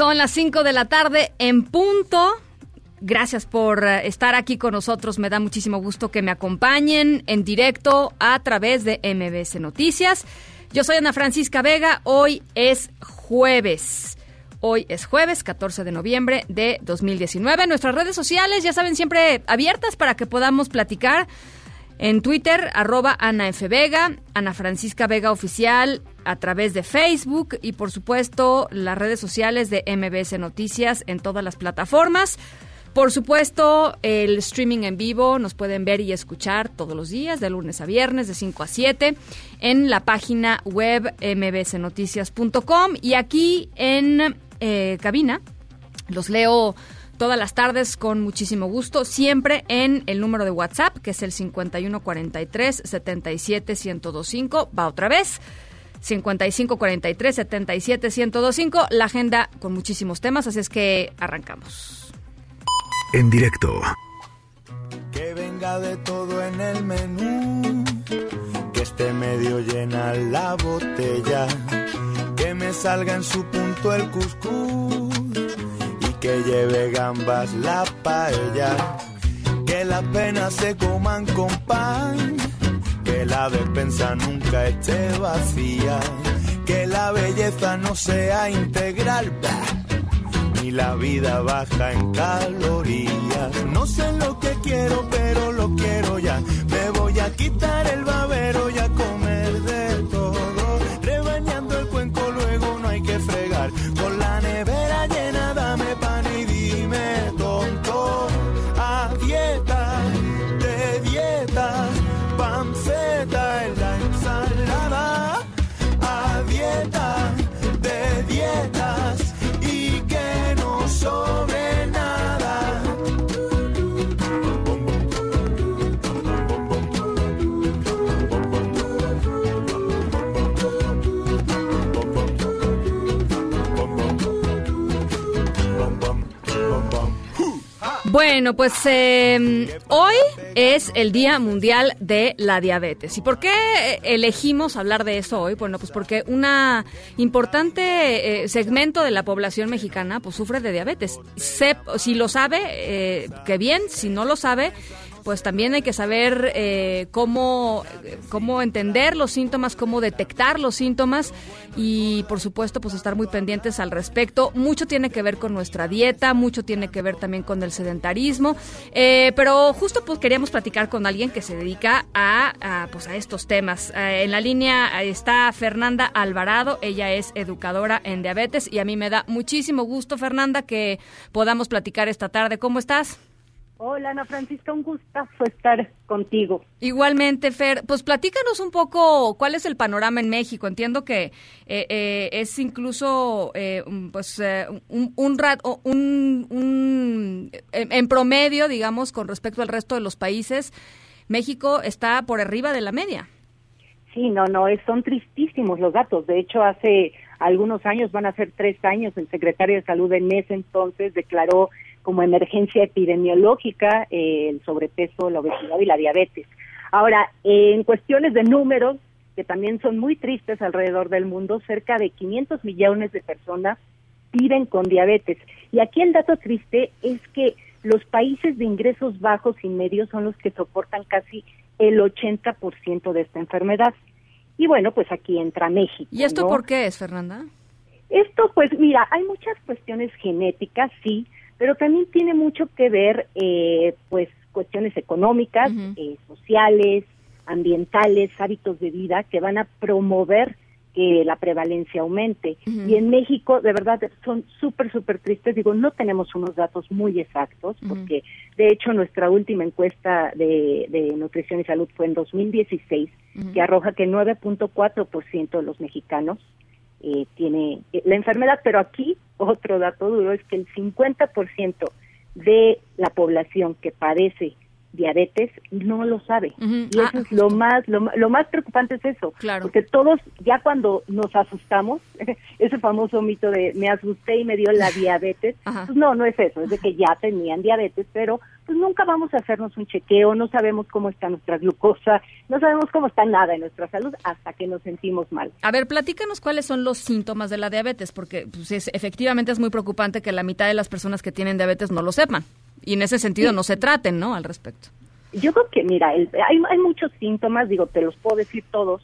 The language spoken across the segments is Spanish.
Son las 5 de la tarde en punto. Gracias por eh, estar aquí con nosotros. Me da muchísimo gusto que me acompañen en directo a través de MBS Noticias. Yo soy Ana Francisca Vega. Hoy es jueves. Hoy es jueves 14 de noviembre de 2019. Nuestras redes sociales, ya saben, siempre abiertas para que podamos platicar. En Twitter, arroba Ana F. Vega, Ana Francisca Vega Oficial, a través de Facebook y por supuesto las redes sociales de MBS Noticias en todas las plataformas. Por supuesto, el streaming en vivo nos pueden ver y escuchar todos los días, de lunes a viernes, de 5 a 7, en la página web mbsnoticias.com y aquí en eh, cabina. Los leo todas las tardes con muchísimo gusto, siempre en el número de WhatsApp, que es el 5143 77 1025. Va otra vez. 5543 77 1025. La agenda con muchísimos temas, así es que arrancamos. En directo Que venga de todo en el menú, que esté medio llena la botella, que me salga en su punto el cuscús que lleve gambas la paella, que las penas se coman con pan, que la despensa nunca esté vacía, que la belleza no sea integral. ni la vida baja en calorías. No sé lo que quiero, pero lo quiero ya. Me voy a quitar el babero y a Bueno, pues eh, hoy es el Día Mundial de la Diabetes. ¿Y por qué elegimos hablar de eso hoy? Bueno, pues porque una importante eh, segmento de la población mexicana pues sufre de diabetes. Si lo sabe, eh, que bien, si no lo sabe, pues también hay que saber eh, cómo, cómo entender los síntomas, cómo detectar los síntomas y por supuesto pues estar muy pendientes al respecto. Mucho tiene que ver con nuestra dieta, mucho tiene que ver también con el sedentarismo, eh, pero justo pues queríamos platicar con alguien que se dedica a, pues a estos temas. Eh, en la línea está Fernanda Alvarado, ella es educadora en diabetes y a mí me da muchísimo gusto Fernanda que podamos platicar esta tarde. ¿Cómo estás? Hola Ana Francisca, un gustazo estar contigo. Igualmente, Fer, pues platícanos un poco cuál es el panorama en México. Entiendo que eh, eh, es incluso, eh, pues, eh, un, un, rat- un- un- en, en promedio, digamos, con respecto al resto de los países, México está por arriba de la media. Sí, no, no, es, son tristísimos los datos. De hecho, hace algunos años, van a ser tres años, el secretario de Salud en ese entonces declaró como emergencia epidemiológica eh, el sobrepeso, la obesidad y la diabetes. Ahora, en cuestiones de números, que también son muy tristes alrededor del mundo, cerca de 500 millones de personas viven con diabetes. Y aquí el dato triste es que los países de ingresos bajos y medios son los que soportan casi el 80% de esta enfermedad. Y bueno, pues aquí entra México. ¿Y esto ¿no? por qué es, Fernanda? Esto, pues mira, hay muchas cuestiones genéticas, sí, pero también tiene mucho que ver, eh, pues, cuestiones económicas, eh, sociales, ambientales, hábitos de vida que van a promover que la prevalencia aumente. Y en México, de verdad, son súper, súper tristes. Digo, no tenemos unos datos muy exactos, porque de hecho nuestra última encuesta de, de nutrición y salud fue en 2016, que arroja que 9.4% de los mexicanos eh, tiene eh, la enfermedad, pero aquí otro dato duro es que el 50% de la población que padece diabetes no lo sabe. Y eso Ah. es lo más, lo, lo más preocupante es eso. Claro. Porque todos, ya cuando nos asustamos, ese famoso mito de me asusté y me dio la diabetes, pues no, no es eso, es de que ya tenían diabetes, pero pues nunca vamos a hacernos un chequeo, no sabemos cómo está nuestra glucosa, no sabemos cómo está nada en nuestra salud hasta que nos sentimos mal. A ver, platícanos cuáles son los síntomas de la diabetes, porque pues, es- efectivamente es muy preocupante que la mitad de las personas que tienen diabetes no lo sepan. Y en ese sentido no se traten, ¿no? Al respecto. Yo creo que, mira, el- hay, hay muchos síntomas, digo, te los puedo decir todos,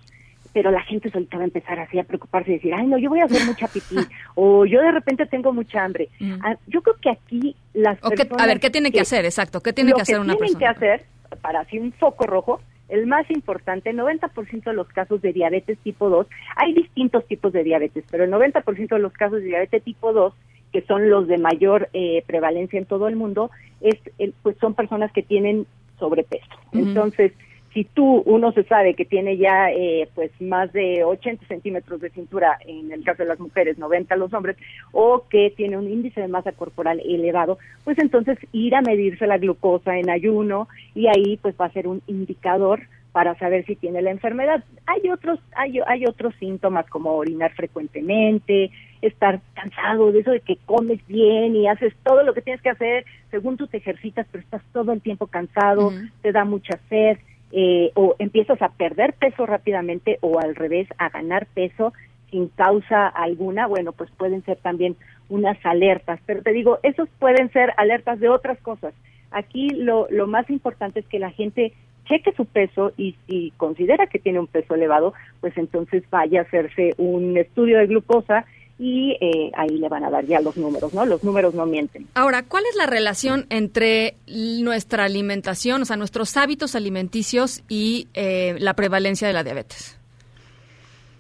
pero la gente solita va a empezar así a preocuparse y decir, ay, no, yo voy a hacer mucha pipí, o yo de repente tengo mucha hambre. Ah, yo creo que aquí las O personas... a ver, ¿qué tiene que hacer? Exacto, ¿qué tiene que hacer una tienen persona? que hacer, para así un foco rojo, el más importante, 90% de los casos de diabetes tipo 2, hay distintos tipos de diabetes, pero el 90% de los casos de diabetes tipo 2, que son los de mayor eh, prevalencia en todo el mundo, es el- pues son personas que tienen sobrepeso. Entonces, si tú, uno se sabe que tiene ya eh, pues más de 80 centímetros de cintura en el caso de las mujeres, 90 los hombres, o que tiene un índice de masa corporal elevado, pues entonces ir a medirse la glucosa en ayuno y ahí pues va a ser un indicador para saber si tiene la enfermedad. Hay otros, hay, hay otros síntomas como orinar frecuentemente, estar cansado de eso de que comes bien y haces todo lo que tienes que hacer, según tú te ejercitas, pero estás todo el tiempo cansado, te da mucha sed, eh, o empiezas a perder peso rápidamente o al revés, a ganar peso sin causa alguna, bueno, pues pueden ser también unas alertas, pero te digo, esos pueden ser alertas de otras cosas. Aquí lo, lo más importante es que la gente cheque su peso y si considera que tiene un peso elevado, pues entonces vaya a hacerse un estudio de glucosa y eh, ahí le van a dar ya los números, ¿no? Los números no mienten. Ahora, ¿cuál es la relación entre nuestra alimentación, o sea, nuestros hábitos alimenticios y eh, la prevalencia de la diabetes?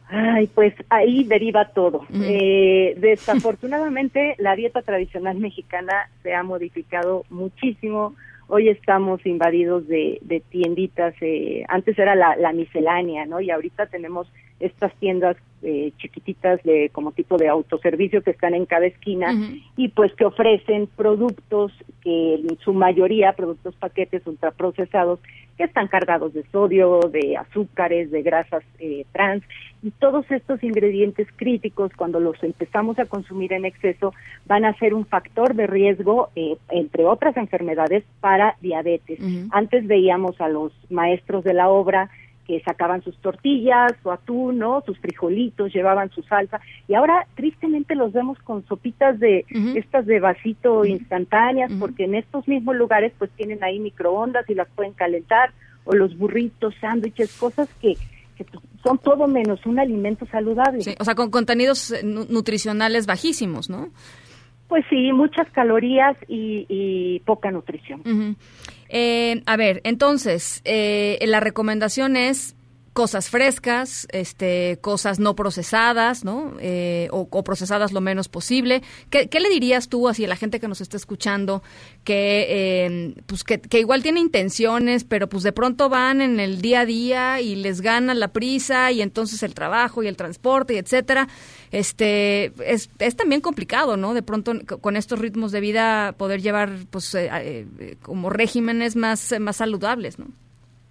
Ay, pues ahí deriva todo. Eh, desafortunadamente, la dieta tradicional mexicana se ha modificado muchísimo. Hoy estamos invadidos de, de tienditas. eh, antes era la, la miscelánea, ¿no? Y ahorita tenemos estas tiendas eh, chiquititas de como tipo de autoservicio que están en cada esquina y pues que ofrecen productos que en su mayoría productos paquetes ultraprocesados que están cargados de sodio, de azúcares, de grasas eh, trans y todos estos ingredientes críticos cuando los empezamos a consumir en exceso van a ser un factor de riesgo eh, entre otras enfermedades para diabetes. Antes veíamos a los maestros de la obra que sacaban sus tortillas, su atún, ¿no? sus frijolitos, llevaban su salsa, y ahora tristemente los vemos con sopitas de estas de vasito instantáneas, porque en estos mismos lugares pues tienen ahí microondas y las pueden calentar, o los burritos, sándwiches, cosas que, que pues, son todo menos un alimento saludable. Sí, o sea, con contenidos eh, nu- nutricionales bajísimos, ¿no? Pues sí, muchas calorías y, y poca nutrición. Ujú. Eh, a ver, entonces, eh, la recomendación es cosas frescas, este, cosas no procesadas, ¿no? Eh, o, o procesadas lo menos posible. ¿Qué, le dirías tú así a la gente que nos está escuchando que, eh, pues que, que igual tiene intenciones, pero pues de pronto van en el día a día y les gana la prisa y entonces el trabajo y el transporte y etcétera? Este, es, es también complicado, ¿no? De pronto con estos ritmos de vida poder llevar, pues, eh, eh, como regímenes más, más saludables, ¿no?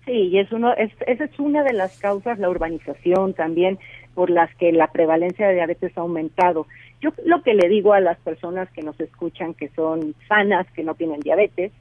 Sí, y es uno, es, esa es una de las causas, la urbanización también, por las que la prevalencia de diabetes ha aumentado. Yo lo que le digo a las personas que nos escuchan que son sanas, que no tienen diabetes,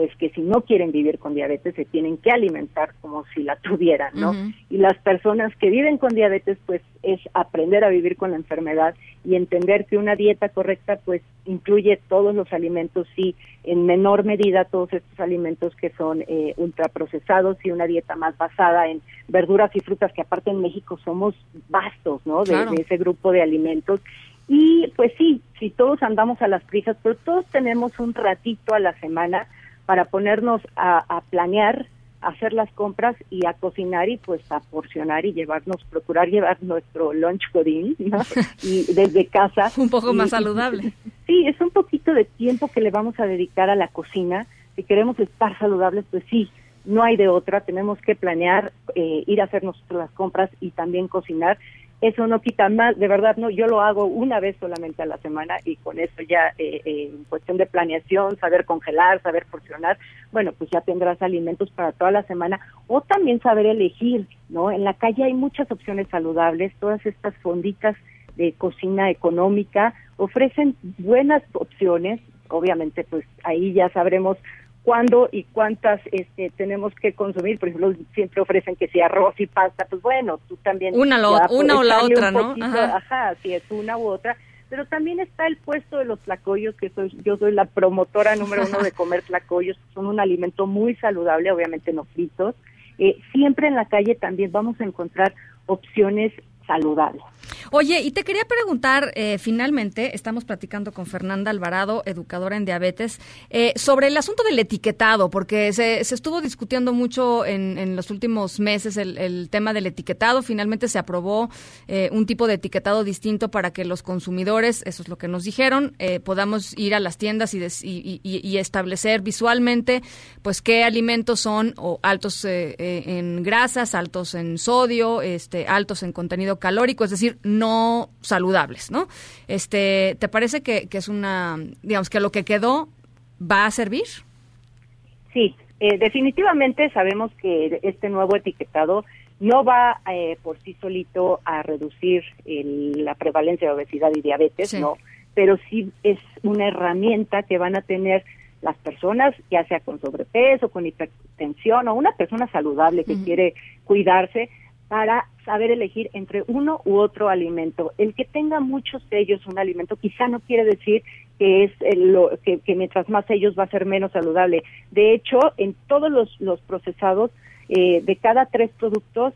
pues que si no quieren vivir con diabetes se tienen que alimentar como si la tuvieran, ¿no? Y las personas que viven con diabetes, pues es aprender a vivir con la enfermedad y entender que una dieta correcta, pues incluye todos los alimentos y en menor medida todos estos alimentos que son eh, ultraprocesados y una dieta más basada en verduras y frutas, que aparte en México somos vastos, ¿no? De, Claro. de ese grupo de alimentos. Y pues sí, si todos andamos a las prisas, pero todos tenemos un ratito a la semana para ponernos a, a planear hacer las compras y a cocinar y pues a porcionar y llevarnos, procurar llevar nuestro lunch godín, ¿no? y desde casa. un poco más saludable. Sí, es un poquito de tiempo que le vamos a dedicar a la cocina. Si queremos estar saludables, pues sí, no hay de otra, tenemos que planear eh, ir a hacer las compras y también cocinar eso no quita más, de verdad, no, yo lo hago una vez solamente a la semana y con eso ya eh, eh, en cuestión de planeación, saber congelar, saber porcionar, bueno, pues ya tendrás alimentos para toda la semana o también saber elegir, ¿no? En la calle hay muchas opciones saludables, todas estas fonditas de cocina económica ofrecen buenas opciones, obviamente pues ahí ya sabremos cuándo y cuántas este, tenemos que consumir. Por ejemplo, siempre ofrecen que sea arroz y pasta, pues bueno, tú también. Una, una o la otra, ¿no? Ajá. si es una u otra. Pero también está el puesto de los tlacoyos, que soy, yo soy la promotora número uno de comer tlacoyos, son un alimento muy saludable, obviamente no fritos. Eh, siempre en la calle también vamos a encontrar opciones saludables. Oye, y te quería preguntar, eh, finalmente, estamos platicando con Fernanda Alvarado, educadora en diabetes, eh, sobre el asunto del etiquetado, porque se, estuvo discutiendo mucho en, los últimos meses el, tema del etiquetado. Finalmente se aprobó eh, un tipo de etiquetado distinto para que los consumidores, eso es lo que nos dijeron, podamos ir a las tiendas y, y, establecer visualmente, pues, qué alimentos son o altos en grasas, altos en sodio, este, altos en contenido calórico, es decir, no saludables, ¿no? Este, ¿te parece que, es una, digamos, que lo que quedó va a servir? Sí, eh, definitivamente sabemos que este nuevo etiquetado no va eh, por sí solito a reducir la prevalencia de obesidad y diabetes, no, pero sí es una herramienta que van a tener las personas, ya sea con sobrepeso, con hipertensión o una persona saludable que quiere cuidarse, para saber elegir entre uno u otro alimento. El que tenga muchos sellos un alimento quizá no quiere decir que es lo, que, mientras más sellos va a ser menos saludable. De hecho, en todos los, procesados, eh, de cada tres productos,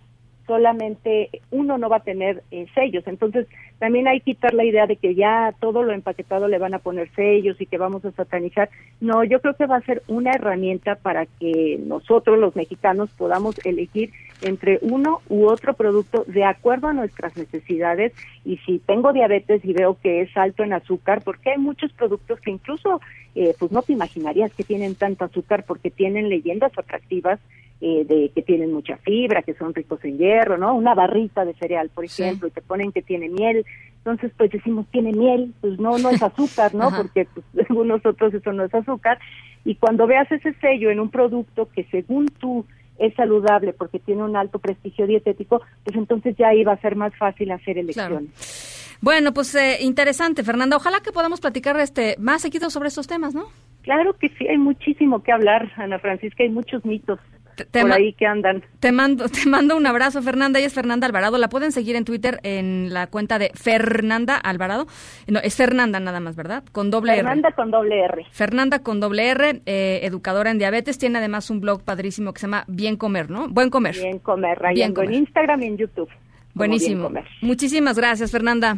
solamente uno no va a tener eh, sellos. Entonces, también hay que quitar la idea de que ya todo lo empaquetado le van a poner sellos y que vamos a satanizar. No, yo creo que va a ser una herramienta para que nosotros, los mexicanos, podamos elegir entre uno u otro producto de acuerdo a nuestras necesidades. Y si tengo diabetes y veo que es alto en azúcar, porque hay muchos productos que incluso, eh, pues no te imaginarías que tienen tanto azúcar porque tienen leyendas atractivas eh, de que tienen mucha fibra, que son ricos en hierro, ¿no? Una barrita de cereal, por ejemplo, y te ponen que tiene miel. Entonces, pues decimos, tiene miel, pues no, no es azúcar, ¿no? Porque pues, según nosotros eso no es azúcar. Y cuando veas ese sello en un producto que según tú es saludable porque tiene un alto prestigio dietético, pues entonces ya iba a ser más fácil hacer elecciones. Bueno, pues eh, interesante, Fernanda. Ojalá que podamos platicar este más seguido sobre estos temas, ¿no? Claro que sí, hay muchísimo que hablar, Ana Francisca, hay muchos mitos te, por ahí que andan. Te mando, te mando un abrazo, Fernanda. Ella es Fernanda Alvarado. La pueden seguir en Twitter en la cuenta de Fernanda Alvarado. No, es Fernanda nada más, ¿verdad? Con doble Fernanda con doble R. Fernanda con doble R, eh, educadora en diabetes. Tiene además un blog padrísimo que se llama Bien Comer, ¿no? Buen Comer. Bien Comer, Bien en Instagram y en YouTube. Buenísimo. Muchísimas gracias, Fernanda.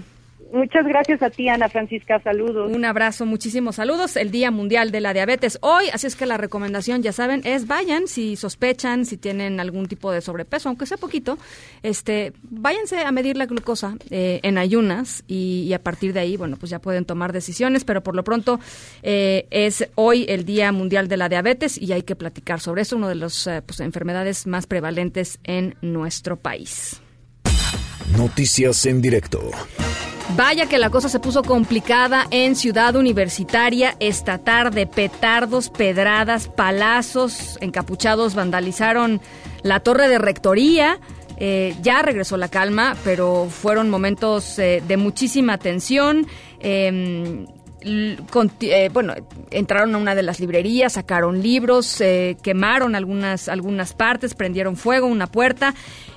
Muchas gracias a ti, Ana Francisca. Saludos. Un abrazo, muchísimos saludos. El Día Mundial de la Diabetes hoy, así es que la recomendación, ya saben, es vayan si sospechan, si tienen algún tipo de sobrepeso, aunque sea poquito, este, váyanse a medir la glucosa eh, en ayunas y, a partir de ahí, bueno, pues ya pueden tomar decisiones, pero por lo pronto eh, es hoy el Día Mundial de la Diabetes y hay que platicar sobre eso, una de las eh, pues, enfermedades más prevalentes en nuestro país. Noticias en directo. Vaya que la cosa se puso complicada en Ciudad Universitaria esta tarde. Petardos, pedradas, palazos, encapuchados vandalizaron la torre de rectoría. Eh, ya regresó la calma, pero fueron momentos eh, de muchísima tensión. Em, eh, bueno, entraron a una de las librerías, sacaron libros, quemaron algunas, algunas partes, prendieron fuego, una puerta.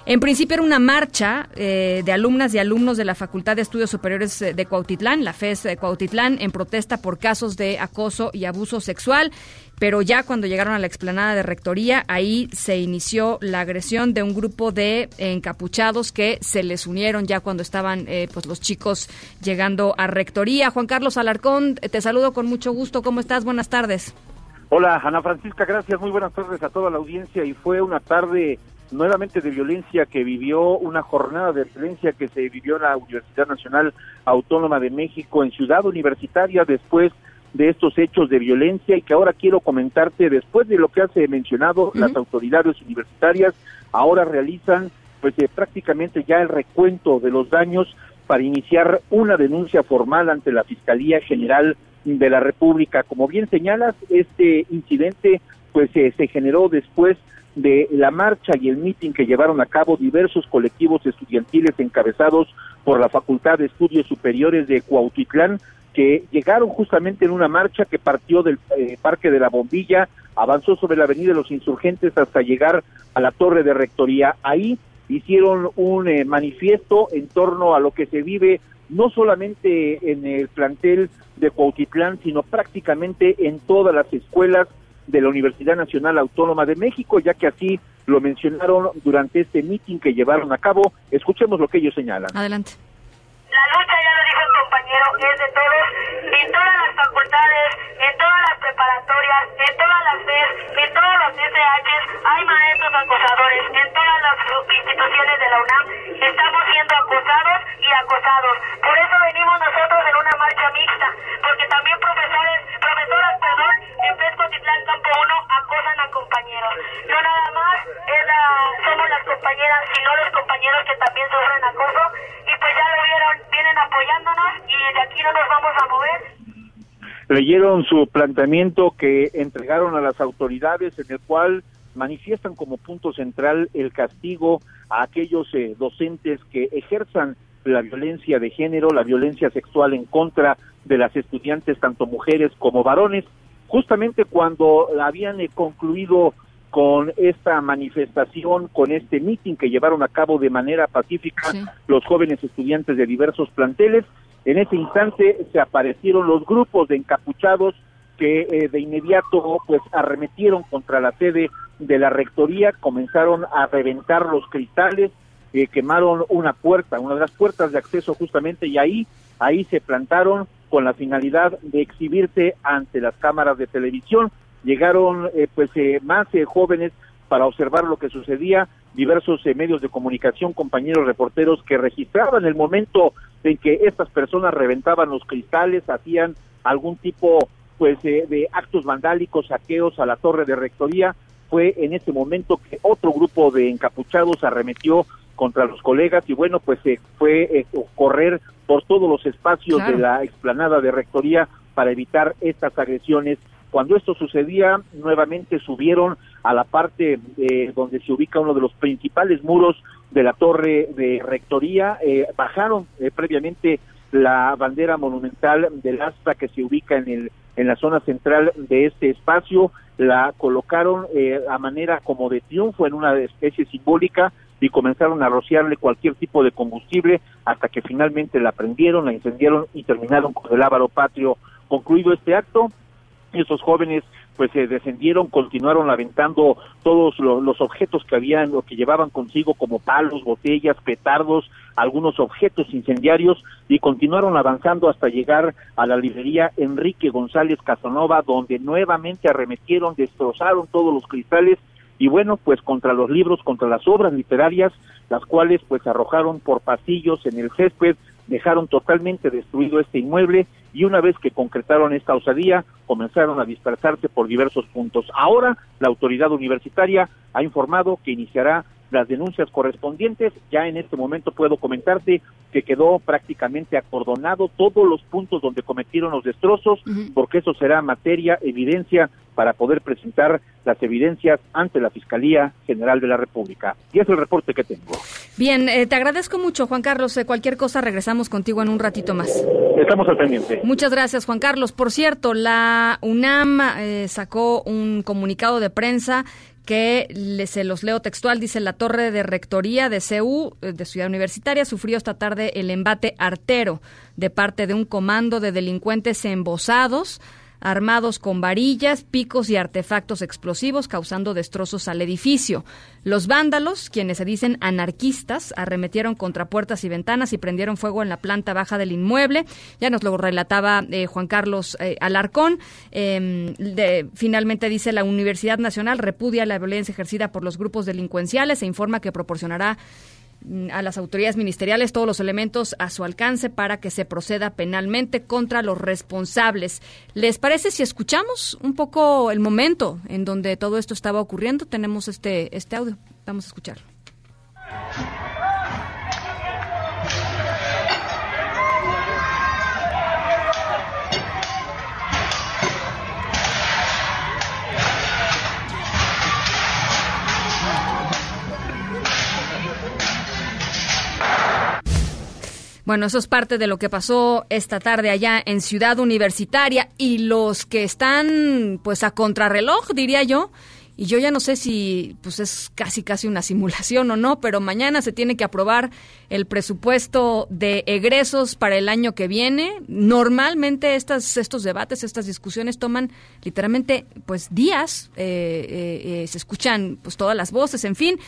En principio era una marcha eh, de alumnas y alumnos de la Facultad de Estudios Superiores eh, de Cuautitlán, la FES de Cuautitlán, en protesta por casos de acoso y abuso sexual. Pero ya cuando llegaron a la explanada de rectoría, ahí se inició la agresión de un grupo de encapuchados que se les unieron ya cuando estaban eh, pues los chicos llegando a rectoría. Juan Carlos Alarcón, te saludo con mucho gusto. ¿Cómo estás? Buenas tardes. Hola, Ana Francisca, gracias. Muy buenas tardes a toda la audiencia. Y fue una tarde nuevamente de violencia que vivió, una jornada de violencia que se vivió en la Universidad Nacional Autónoma de México en Ciudad Universitaria después de estos hechos de violencia y que ahora quiero comentarte después de lo que hace mencionado las autoridades universitarias ahora realizan pues eh, prácticamente ya el recuento de los daños para iniciar una denuncia formal ante la Fiscalía General de la República. Como bien señalas, este incidente pues eh, se generó después de la marcha y el mitin que llevaron a cabo diversos colectivos estudiantiles encabezados por la Facultad de Estudios Superiores de Cuautitlán, que llegaron justamente en una marcha que partió del eh, Parque de la Bombilla, avanzó sobre la Avenida de los Insurgentes hasta llegar a la Torre de Rectoría. Ahí hicieron un eh, manifiesto en torno a lo que se vive no solamente en el plantel de Cuautitlán, sino prácticamente en todas las escuelas de la Universidad Nacional Autónoma de México, ya que así lo mencionaron durante este mitin que llevaron a cabo. Escuchemos lo que ellos señalan. Adelante. La lucha, ya lo dijo el compañero, es de todos, en todas las facultades, en todas las preparatorias, en todas las FES, en todos los SHs, hay maestros acosadores, en todas las instituciones de la UNAM estamos siendo acosados y acosados. Por eso venimos nosotros en una marcha mixta, porque también profesores, profesoras, perdón, en Fresco Titlán Campo 1 acosan a compañeros. No nada más es somos las compañeras, sino los compañeros que también sufren acoso y pues ya lo vieron, vienen apoyándonos y de aquí no nos vamos a mover. Leyeron su planteamiento que entregaron a las autoridades en el cual manifiestan como punto central el castigo a aquellos eh, docentes que ejerzan la violencia de género, la violencia sexual en contra de las estudiantes, tanto mujeres como varones, justamente cuando habían concluido con esta manifestación, con este mitin que llevaron a cabo de manera pacífica los jóvenes estudiantes de diversos planteles. En ese instante se aparecieron los grupos de encapuchados que eh, de inmediato pues arremetieron contra la sede de la rectoría, comenzaron a reventar los cristales, eh, quemaron una puerta, una de las puertas de acceso justamente y ahí ahí se plantaron con la finalidad de exhibirse ante las cámaras de televisión. Llegaron eh, pues eh, más eh, jóvenes para observar lo que sucedía, diversos medios de comunicación, compañeros reporteros que registraban el momento en que estas personas reventaban los cristales, hacían algún tipo pues de actos vandálicos, saqueos a la torre de rectoría. Fue en ese momento que otro grupo de encapuchados arremetió contra los colegas y bueno, pues se fue correr por todos los espacios de la explanada de rectoría para evitar estas agresiones. Cuando esto sucedía, nuevamente subieron a la parte eh, donde se ubica uno de los principales muros de la torre de rectoría, eh, bajaron eh, previamente la bandera monumental del asta que se ubica en el en la zona central de este espacio, la colocaron a manera como de triunfo en una especie simbólica y comenzaron a rociarle cualquier tipo de combustible hasta que finalmente la prendieron, la incendiaron y terminaron con el ávaro patrio. Concluido este acto, esos jóvenes pues se descendieron, continuaron aventando todos los objetos que habían o que llevaban consigo como palos, botellas, petardos, algunos objetos incendiarios y continuaron avanzando hasta llegar a la librería Enrique González Casanova donde nuevamente arremetieron, destrozaron todos los cristales y bueno, pues contra los libros, contra las obras literarias, las cuales pues arrojaron por pasillos en el césped, dejaron totalmente destruido este inmueble y una vez que concretaron esta osadía, comenzaron a dispersarse por diversos puntos. Ahora, la autoridad universitaria ha informado que iniciará las denuncias correspondientes. Ya en este momento puedo comentarte que quedó prácticamente acordonado todos los puntos donde cometieron los destrozos, porque eso será materia, evidencia para poder presentar las evidencias ante la Fiscalía General de la República. Y es el reporte que tengo. Bien, eh, te agradezco mucho, Juan Carlos. Eh, cualquier cosa regresamos contigo en un ratito más. Estamos al pendiente. Muchas gracias, Juan Carlos. Por cierto, la UNAM eh, sacó un comunicado de prensa que se los leo textual, dice la torre de rectoría de CEU, eh, de Ciudad Universitaria, sufrió esta tarde el embate artero de parte de un comando de delincuentes embosados armados con varillas, picos y artefactos explosivos, causando destrozos al edificio. Los vándalos, quienes se dicen anarquistas, arremetieron contra puertas y ventanas y prendieron fuego en la planta baja del inmueble. Ya nos lo relataba eh, Juan Carlos eh, Alarcón. Em, finalmente dice la Universidad Nacional repudia la violencia ejercida por los grupos delincuenciales e informa que proporcionará a las autoridades ministeriales todos los elementos a su alcance para que se proceda penalmente contra los responsables. ¿Les parece si escuchamos un poco el momento en donde todo esto estaba ocurriendo? Tenemos este, este audio. Vamos a escucharlo. Bueno, eso es parte de lo que pasó esta tarde allá en Ciudad Universitaria y los que están pues a contrarreloj, diría yo, y yo ya no sé si pues es casi casi una simulación o no, pero mañana se tiene que aprobar el presupuesto de egresos para el año que viene. Normalmente estas, estos debates, estas discusiones toman literalmente pues días, eh, eh, eh, se escuchan pues todas las voces, en fin.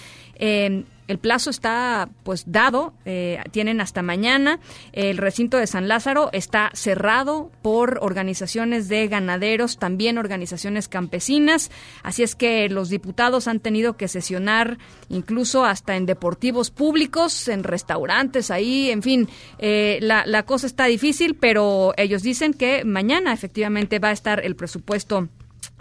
El plazo está pues dado, eh, tienen hasta mañana. El recinto de San Lázaro está cerrado por organizaciones de ganaderos, también organizaciones campesinas. Así es que los diputados han tenido que sesionar incluso hasta en deportivos públicos, en restaurantes, ahí, en fin, eh, la, la cosa está difícil, pero ellos dicen que mañana efectivamente va a estar el presupuesto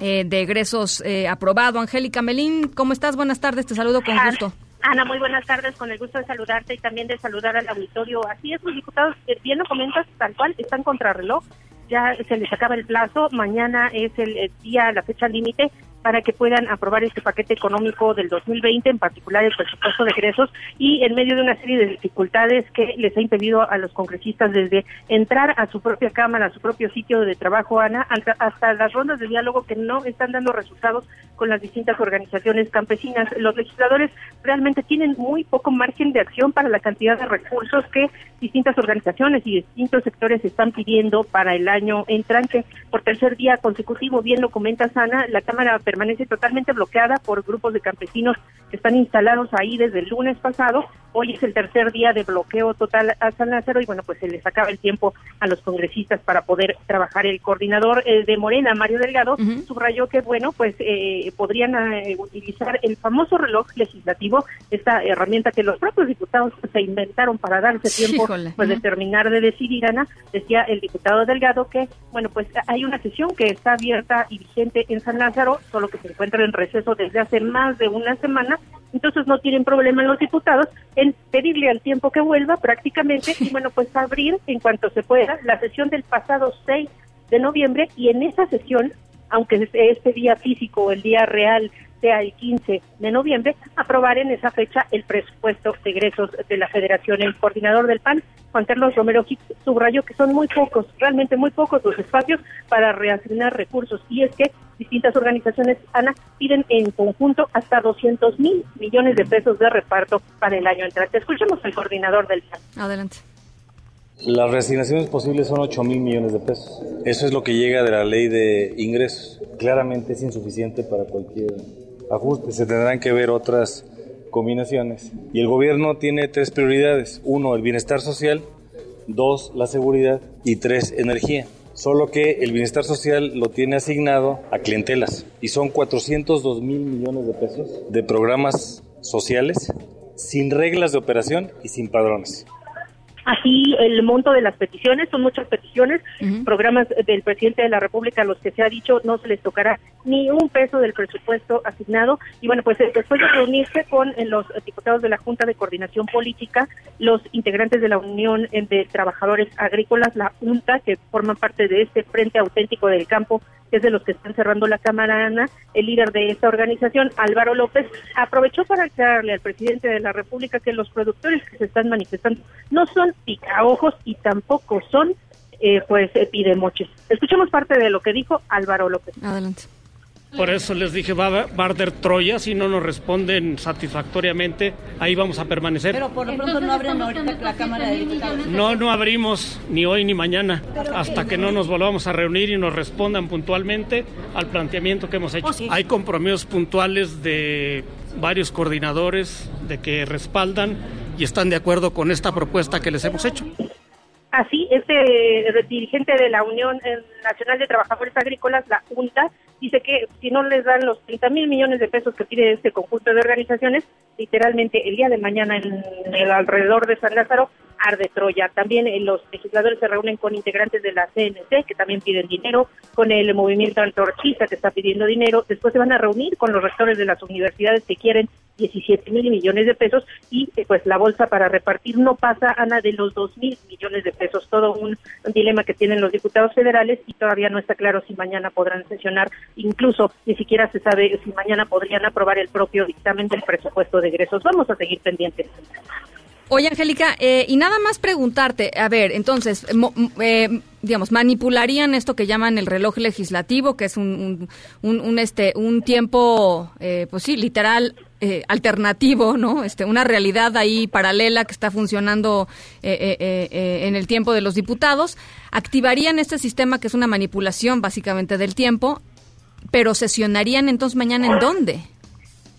eh, de egresos aprobado. Angélica Melín, ¿cómo estás? Buenas tardes, te saludo con gusto. Ana, muy buenas tardes, con el gusto de saludarte y también de saludar al auditorio. Así es, los diputados, eh, bien lo comentas, tal cual, están contra reloj, ya se les acaba el plazo, mañana es el día, la fecha límite para que puedan aprobar este paquete económico del 2020, en particular el presupuesto de egresos, y en medio de una serie de dificultades que les ha impedido a los congresistas desde entrar a su propia cámara, a su propio sitio de trabajo, Ana, hasta las rondas de diálogo que no están dando resultados con las distintas organizaciones campesinas. Los legisladores realmente tienen muy poco margen de acción para la cantidad de recursos que distintas organizaciones y distintos sectores están pidiendo para el año entrante. Por tercer día consecutivo, bien lo comenta Sana, la Cámara permanece totalmente bloqueada por grupos de campesinos que están instalados ahí desde el lunes pasado. Hoy es el tercer día de bloqueo total a San Lázaro y bueno, pues se les acaba el tiempo a los congresistas para poder trabajar. El coordinador eh, de Morena, Mario Delgado, subrayó que bueno, pues eh, podrían eh, utilizar el famoso reloj legislativo, esta herramienta que los propios diputados se inventaron para darse tiempo pues de terminar de decidir, Ana, decía el diputado Delgado que bueno, pues hay una sesión que está abierta y vigente en San Lázaro, lo que se encuentra en receso desde hace más de una semana, entonces no tienen problema los diputados en pedirle al tiempo que vuelva prácticamente y bueno, pues abrir en cuanto se pueda la sesión del pasado 6 de noviembre y en esa sesión, aunque este día físico, el día real sea el 15 de noviembre, aprobar en esa fecha el presupuesto de egresos de la Federación. El coordinador del PAN, Juan Carlos Romero subrayó que son muy pocos, realmente muy pocos los espacios para reasignar recursos. Y es que distintas organizaciones, Ana, piden en conjunto hasta 200 mil millones de pesos de reparto para el año entrante. Escuchemos al coordinador del PAN. Adelante. Las reasignaciones posibles son 8 mil millones de pesos. Eso es lo que llega de la ley de ingresos. Claramente es insuficiente para cualquier ajustes, se tendrán que ver otras combinaciones. Y el gobierno tiene tres prioridades. Uno, el bienestar social. Dos, la seguridad. Y tres, energía. Solo que el bienestar social lo tiene asignado a clientelas. Y son 402 mil millones de pesos de programas sociales sin reglas de operación y sin padrones. Así el monto de las peticiones, son muchas peticiones, programas del presidente de la República, los que se ha dicho no se les tocará ni un peso del presupuesto asignado. Y bueno, pues eh, después de reunirse con eh, los diputados de la Junta de Coordinación Política, los integrantes de la Unión de Trabajadores Agrícolas, la Junta, que forman parte de este Frente Auténtico del Campo, que es de los que están cerrando la Cámara, Ana, el líder de esta organización, Álvaro López, aprovechó para aclararle al presidente de la República que los productores que se están manifestando no son picaojos y tampoco son, eh, pues, epidemoches. Escuchemos parte de lo que dijo Álvaro López. Adelante. Por eso les dije, va a barder Troya, si no nos responden satisfactoriamente, ahí vamos a permanecer. Pero por lo pronto no abren ahorita la Cámara de Diputados. No, no abrimos ni hoy ni mañana, hasta que no nos volvamos a reunir y nos respondan puntualmente al planteamiento que hemos hecho. Hay compromisos puntuales de varios coordinadores de que respaldan y están de acuerdo con esta propuesta que les hemos hecho. Así, este dirigente de la Unión Nacional de Trabajadores Agrícolas, la UNTA, dice que si no les dan los 30 mil millones de pesos que pide este conjunto de organizaciones, literalmente el día de mañana en el alrededor de San Lázaro arde Troya. También eh, los legisladores se reúnen con integrantes de la CNC que también piden dinero, con el movimiento antorchista que está pidiendo dinero. Después se van a reunir con los rectores de las universidades que quieren 17 mil millones de pesos y eh, pues la bolsa para repartir no pasa, Ana, de los 2 mil millones de pesos. Todo un, un dilema que tienen los diputados federales y todavía no está claro si mañana podrán sesionar. Incluso ni siquiera se sabe si mañana podrían aprobar el propio dictamen del presupuesto de egresos. Vamos a seguir pendientes. Oye, Angélica, eh, y nada más preguntarte, a ver, entonces, eh, digamos, manipularían esto que llaman el reloj legislativo, que es un, un, este, un tiempo, eh, pues sí, literal, alternativo, ¿no? Este, una realidad ahí paralela que está funcionando en el tiempo de los diputados. Activarían este sistema que es una manipulación básicamente del tiempo, pero sesionarían entonces mañana en dónde?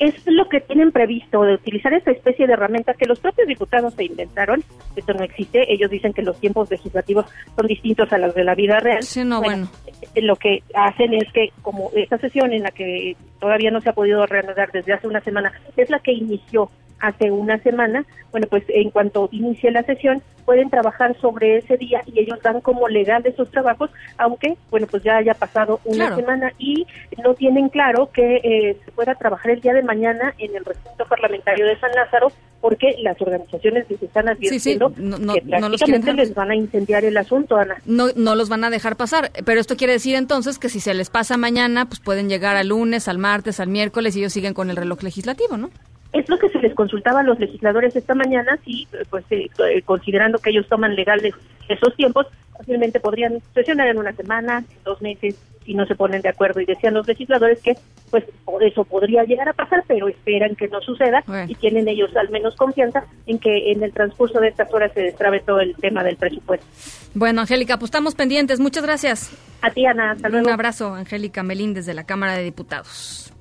Es lo que tienen previsto de utilizar esta especie de herramienta que los propios diputados se inventaron. Esto no existe. Ellos dicen que los tiempos legislativos son distintos a los de la vida real. Sí, no, bueno, eh, Lo que hacen es que, como esta sesión en la que todavía no se ha podido reanudar desde hace una semana, es la que inició hace una semana, bueno, pues en cuanto inicie la sesión pueden trabajar sobre ese día y ellos dan como legal de sus trabajos, aunque, bueno, pues ya haya pasado una semana y no tienen claro que eh, se pueda trabajar el día de mañana en el recinto parlamentario de San Lázaro porque las organizaciones les están advirtiendo que prácticamente les van a incendiar el asunto, Ana. No, no los van a dejar pasar, pero esto quiere decir entonces que si se les pasa mañana, pues pueden llegar al lunes, al martes, al miércoles y ellos siguen con el reloj legislativo, ¿no? Es lo que se les consultaba a los legisladores esta mañana, si, pues, eh, eh, considerando que ellos toman legales esos tiempos, fácilmente podrían sesionar en una semana, dos meses, si no se ponen de acuerdo. Y decían los legisladores que, pues, por eso podría llegar a pasar, pero esperan que no suceda y tienen ellos al menos confianza en que en el transcurso de estas horas se destrabe todo el tema del presupuesto. Bueno, Angélica, pues estamos pendientes. Muchas gracias. A ti, Ana. Hasta luego. Un abrazo, Angélica Melín, desde la Cámara de Diputados.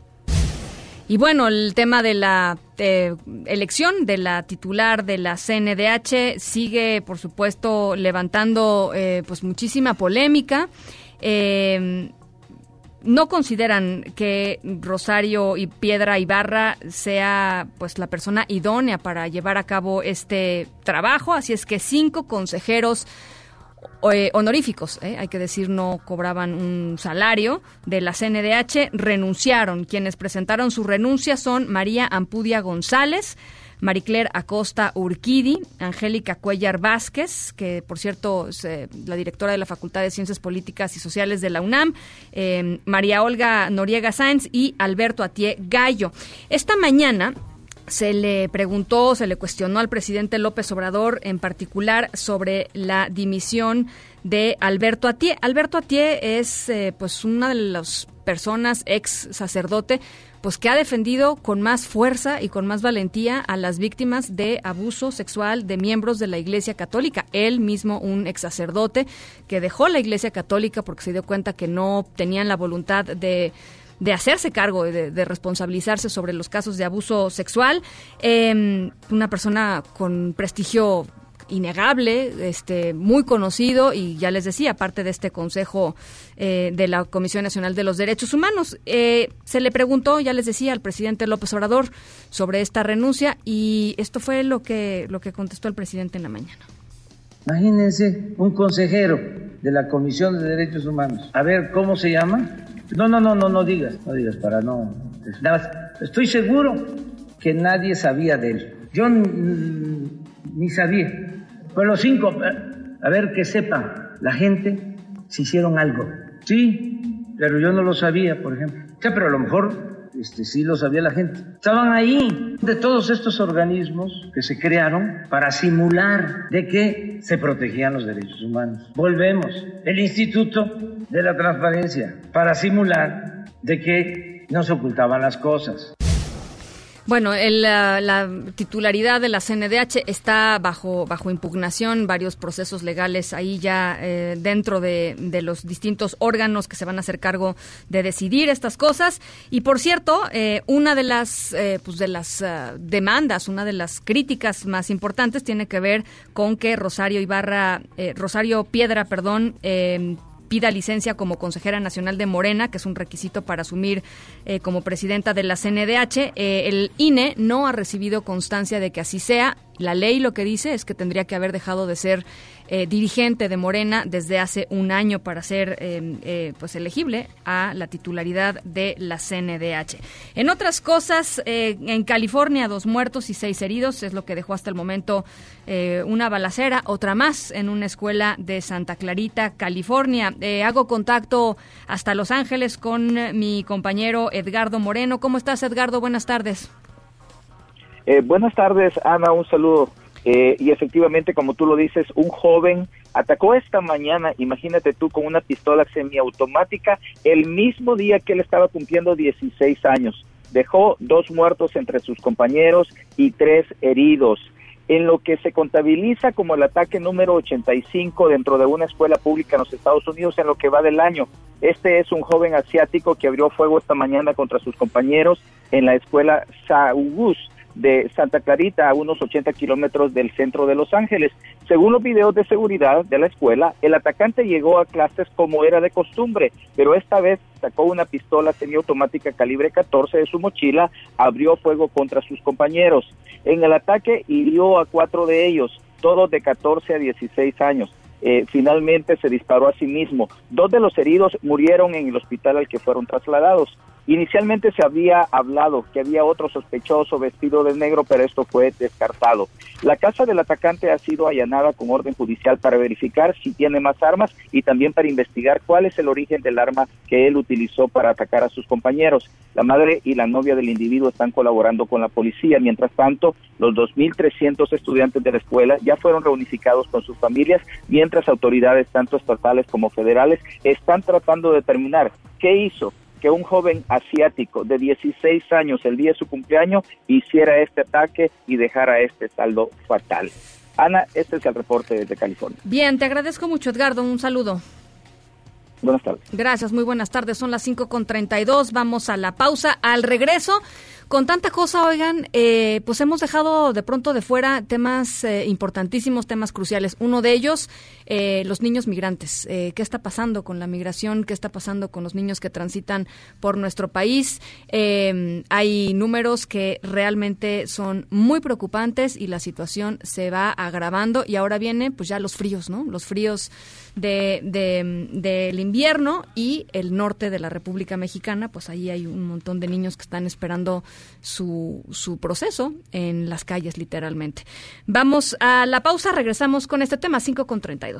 Y bueno, el tema de la eh, elección de la titular de la CNDH sigue, por supuesto, levantando eh, pues muchísima polémica. Eh, no consideran que Rosario y Piedra Ibarra sea pues la persona idónea para llevar a cabo este trabajo, así es que cinco consejeros eh, honoríficos, eh, hay que decir, no cobraban un salario de la CNDH, renunciaron. Quienes presentaron su renuncia son María Ampudia González, Maricler Acosta Urquidi, Angélica Cuellar Vázquez, que por cierto es eh, la directora de la Facultad de Ciencias Políticas y Sociales de la UNAM, María Olga Noriega Sáenz y Alberto Atié Gallo. Esta mañana se le preguntó, se le cuestionó al presidente López Obrador en particular sobre la dimisión de Alberto Atié. Alberto Atié es eh, pues una de las personas ex sacerdote pues que ha defendido con más fuerza y con más valentía a las víctimas de abuso sexual de miembros de la Iglesia Católica. Él mismo, un ex sacerdote que dejó la Iglesia Católica porque se dio cuenta que no tenían la voluntad de de hacerse cargo, de, responsabilizarse sobre los casos de abuso sexual. Em, una persona con prestigio innegable, este, muy conocido y ya les decía, parte de este Consejo eh, de la Comisión Nacional de los Derechos Humanos. Eh, se le preguntó, ya les decía, al presidente López Obrador sobre esta renuncia y esto fue lo que, lo que contestó el presidente en la mañana. Imagínense un consejero de la Comisión de Derechos Humanos. A ver, ¿cómo se llama? No, no, no, no, no digas, no digas para no. estoy seguro que nadie sabía de él. Yo ni sabía. Pues los cinco, a ver que sepa la gente si hicieron algo. Sí, pero yo no lo sabía, por ejemplo. Ya, pero a lo mejor este, sí lo sabía la gente. Estaban ahí de todos estos organismos que se crearon para simular de que se protegían los derechos humanos. Volvemos, el Instituto de la Transparencia, para simular de que no se ocultaban las cosas. Bueno, el, la, la, titularidad de la CNDH está bajo, bajo impugnación, varios procesos legales ahí ya eh, dentro de, de, los distintos órganos que se van a hacer cargo de decidir estas cosas. Y por cierto, eh, una de las, eh, pues de las uh, demandas, una de las críticas más importantes tiene que ver con que Rosario Ibarra, Rosario Piedra, perdón, pida licencia como consejera nacional de Morena, que es un requisito para asumir eh, como presidenta de la CNDH. Eh, el INE no ha recibido constancia de que así sea. La ley lo que dice es que tendría que haber dejado de ser eh, dirigente de Morena desde hace un año para ser eh, eh, pues elegible a la titularidad de la CNDH. En otras cosas, en California dos muertos y seis heridos es lo que dejó hasta el momento una balacera, otra más en una escuela de Santa Clarita, California. hago contacto hasta Los Ángeles con mi compañero Edgardo Moreno. ¿Cómo estás, Edgardo? Buenas tardes. buenas tardes, Ana. Un saludo eh, y efectivamente, como tú lo dices, un joven atacó esta mañana, imagínate tú, con una pistola semiautomática el mismo día que él estaba cumpliendo 16 años. Dejó dos muertos entre sus compañeros y tres heridos. En lo que se contabiliza como el ataque número 85 dentro de una escuela pública en los Estados Unidos en lo que va del año. Este es un joven asiático que abrió fuego esta mañana contra sus compañeros en la escuela Saugus de Santa Clarita, a unos 80 kilómetros del centro de Los Ángeles. Según los videos de seguridad de la escuela, el atacante llegó a clases como era de costumbre, pero esta vez sacó una pistola semiautomática calibre 14 de su mochila, abrió fuego contra sus compañeros. En el ataque hirió a cuatro de ellos, todos de 14 a 16 años. Eh, finalmente se disparó a sí mismo. Dos de los heridos murieron en el hospital al que fueron trasladados. Inicialmente se había hablado que había otro sospechoso vestido de negro, pero esto fue descartado. La casa del atacante ha sido allanada con orden judicial para verificar si tiene más armas y también para investigar cuál es el origen del arma que él utilizó para atacar a sus compañeros. La madre y la novia del individuo están colaborando con la policía. Mientras tanto, los 2.300 estudiantes de la escuela ya fueron reunificados con sus familias, mientras autoridades tanto estatales como federales están tratando de determinar qué hizo que un joven asiático de 16 años el día de su cumpleaños hiciera este ataque y dejara este saldo fatal. Ana, este es el reporte desde California. Bien, te agradezco mucho, Edgardo. Un saludo. Buenas tardes. Gracias, muy buenas tardes. Son las 5.32. Vamos a la pausa. Al regreso, con tanta cosa, oigan, eh, pues hemos dejado de pronto de fuera temas eh, importantísimos, temas cruciales. Uno de ellos, eh, los niños migrantes. Eh, ¿Qué está pasando con la migración? ¿Qué está pasando con los niños que transitan por nuestro país? Eh, hay números que realmente son muy preocupantes y la situación se va agravando. Y ahora viene, pues ya los fríos, ¿no? Los fríos de, de, del invierno y el norte de la República Mexicana, pues ahí hay un montón de niños que están esperando su, su proceso en las calles, literalmente. Vamos a la pausa, regresamos con este tema 5 con 32.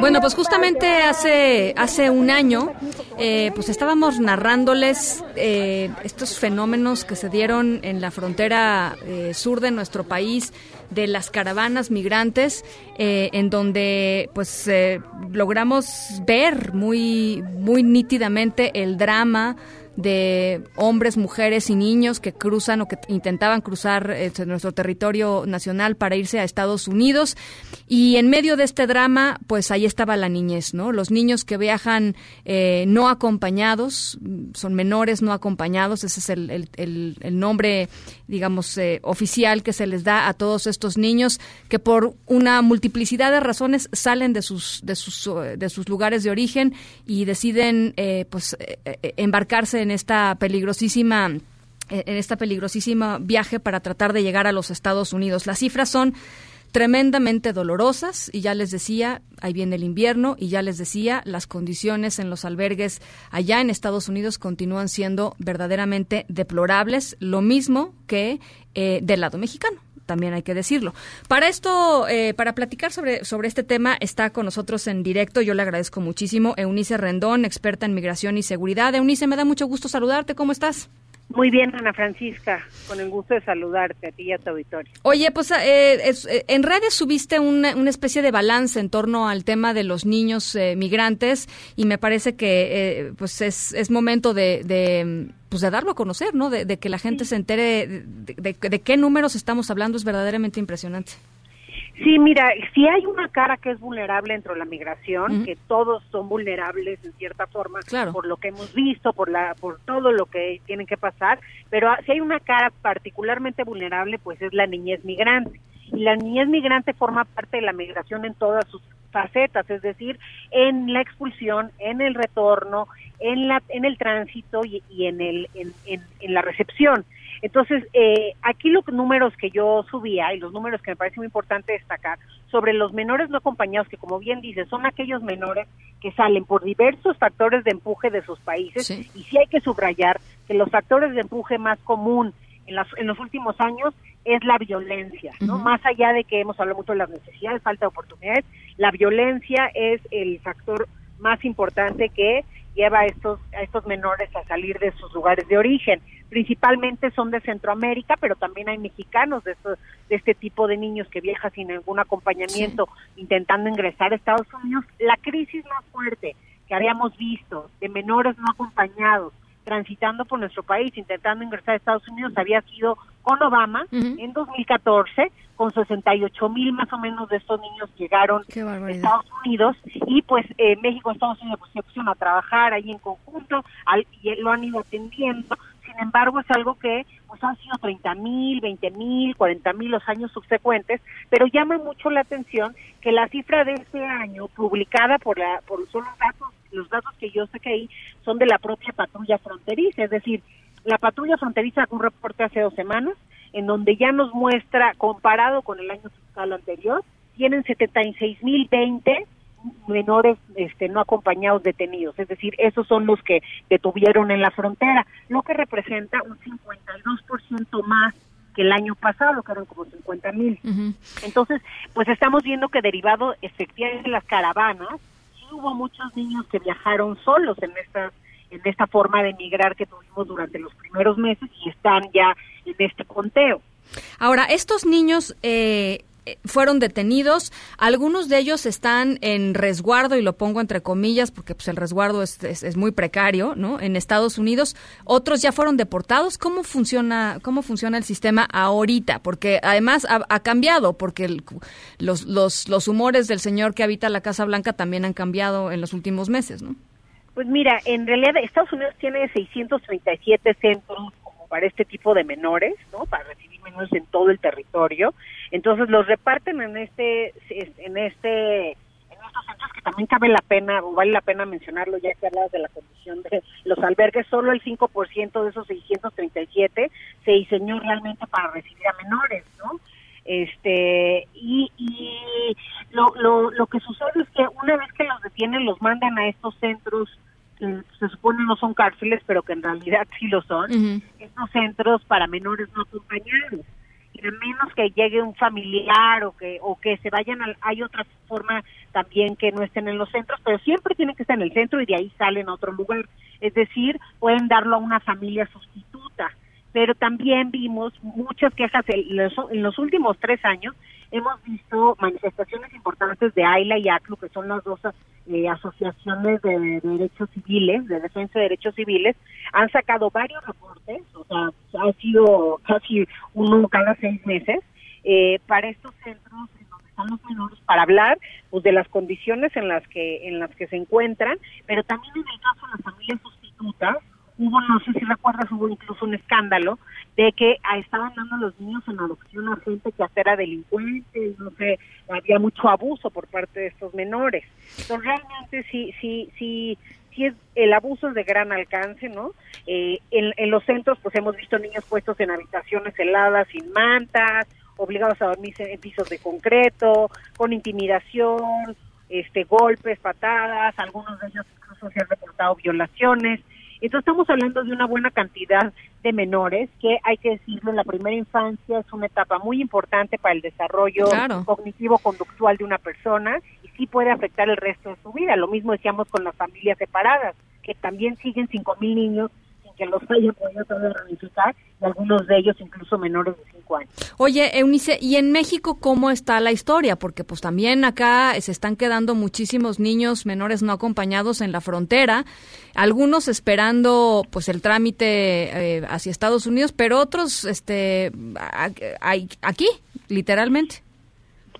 Bueno, pues justamente hace, hace un año, eh, pues estábamos narrándoles eh, estos fenómenos que se dieron en la frontera eh, sur de nuestro país, de las caravanas migrantes, eh, en donde pues logramos ver muy, muy nítidamente el drama de hombres, mujeres y niños que cruzan o que intentaban cruzar este, nuestro territorio nacional para irse a Estados Unidos. Y en medio de este drama, pues ahí estaba la niñez, ¿no? Los niños que viajan eh, no acompañados, son menores no acompañados, ese es el, el, nombre, digamos, eh, oficial que se les da a todos estos niños que por una multiplicidad de razones salen de sus, de sus, de sus lugares de origen y deciden, eh, pues, embarcarse en esta peligrosísima eh, en esta peligrosísima viaje para tratar de llegar a los Estados Unidos. Las cifras son tremendamente dolorosas y ya les decía, ahí viene el invierno y ya les decía, las condiciones en los albergues allá en Estados Unidos continúan siendo verdaderamente deplorables, lo mismo que eh, del lado mexicano también hay que decirlo. Para esto, eh, para platicar sobre, sobre este tema, está con nosotros en directo, yo le agradezco muchísimo, Eunice Rendón, experta en migración y seguridad. Eunice, me da mucho gusto saludarte, ¿cómo estás? Muy bien, Ana Francisca, con el gusto de saludarte a ti y a tu auditorio. Oye, pues eh, eh, en redes subiste una, una, especie de balance en torno al tema de los niños eh, migrantes y me parece que pues es, es momento de, de, pues de darlo a conocer, ¿no? De, que la gente se entere de, de qué números estamos hablando, es verdaderamente impresionante. Sí, mira, si hay una cara que es vulnerable dentro de la migración, que todos son vulnerables en cierta forma por lo que hemos visto, por la por todo lo que tienen que pasar, pero si hay una cara particularmente vulnerable, pues es la niñez migrante. Y la niñez migrante forma parte de la migración en todas sus facetas, es decir, en la expulsión, en el retorno, en la en el tránsito y, en el en, en la recepción. Entonces, eh, aquí los números que yo subía y los números que me parece muy importante destacar sobre los menores no acompañados, que como bien dice, son aquellos menores que salen por diversos factores de empuje de sus países, y sí hay que subrayar que los factores de empuje más común en, las, en los últimos años es la violencia, ¿no? Más allá de que hemos hablado mucho de las necesidades, falta de oportunidades, la violencia es el factor más importante que lleva a estos, a estos menores a salir de sus lugares de origen principalmente son de Centroamérica, pero también hay mexicanos de, de este tipo de niños que viajan sin ningún acompañamiento intentando ingresar a Estados Unidos. La crisis más fuerte que habíamos visto de menores no acompañados transitando por nuestro país intentando ingresar a Estados Unidos había sido con Obama en 2014 con 68 mil más o menos de estos niños llegaron a Estados Unidos. Y pues eh, México y Estados Unidos pues, se pusieron a trabajar ahí en conjunto y lo han ido atendiendo. Sin embargo es algo que pues han sido 30 mil, 20 mil, 40 mil los años subsecuentes, pero llama mucho la atención que la cifra de este año publicada por la por son los datos los datos que yo que hay son de la propia patrulla fronteriza, es decir, la patrulla fronteriza sacó un reporte hace dos semanas en donde ya nos muestra comparado con el año fiscal anterior tienen 76 mil 20 menores este, no acompañados detenidos, es decir, esos son los que detuvieron en la frontera, lo que representa un 52% más que el año pasado, que eran como 50 mil. Entonces, pues estamos viendo que derivado efectivamente de las caravanas, sí hubo muchos niños que viajaron solos en estas en esta forma de emigrar que tuvimos durante los primeros meses y están ya en este conteo. Ahora, estos niños eh, fueron detenidos. Algunos de ellos están en resguardo, y lo pongo entre comillas porque pues, el resguardo es, es, muy precario, ¿no? En Estados Unidos. Otros ya fueron deportados. ¿Cómo funciona, cómo funciona el sistema ahorita? Porque además ha, cambiado, porque los, los, los humores del señor que habita la Casa Blanca también han cambiado en los últimos meses, ¿no? Pues mira, en realidad Estados Unidos tiene 637 centros como para este tipo de menores, ¿no? Para recibir menores en todo el territorio. Entonces los reparten en este, en este, en estos centros que también cabe la pena o vale la pena mencionarlo ya que hablas de la condición de los albergues, solo el 5% de esos 637 se diseñó realmente para recibir a menores, ¿no? este y, y lo, lo, lo que sucede es que una vez que los detienen los mandan a estos centros que se supone no son cárceles pero que en realidad sí lo son estos centros para menores no acompañados y a menos que llegue un familiar o que o que se vayan al, hay otra forma también que no estén en los centros pero siempre tienen que estar en el centro y de ahí salen a otro lugar. Es decir pueden darlo a una familia sustituta. Pero también vimos muchas quejas en los, en los últimos tres años. Hemos visto manifestaciones importantes de AILA y ACLU, que son las dos eh, asociaciones de, derechos civiles, de defensa de derechos civiles, han sacado varios reportes, o sea, ha sido casi uno cada seis meses, eh, para estos centros en donde están los menores, para hablar pues, de las condiciones en las que en las que se encuentran, pero también en el caso de las familias sustitutas, hubo, no sé si recuerdas, hubo incluso un escándalo de que estaban dando los niños en adopción a gente que hasta era delincuente, no sé, había mucho abuso por parte de estos menores. Entonces realmente sí, sí, sí, sí es el abuso es de gran alcance, ¿no? Eh, en, en los centros pues hemos visto niños puestos en habitaciones heladas sin mantas, obligados a dormir en pisos de concreto, con intimidación, este golpes, patadas, algunos de ellos incluso se han reportado violaciones. Entonces estamos hablando de una buena cantidad de menores que hay que decirlo, en la primera infancia es una etapa muy importante para el desarrollo cognitivo-conductual de una persona y sí puede afectar el resto de su vida. Lo mismo decíamos con las familias separadas, que también siguen cinco mil niños que los haya podido todavía reunificar y algunos de ellos incluso menores de 5 años. Oye, Eunice, ¿y en México cómo está la historia? Porque pues también acá se están quedando muchísimos niños menores no acompañados en la frontera, algunos esperando pues el trámite eh, hacia Estados Unidos, pero otros este hay aquí, literalmente.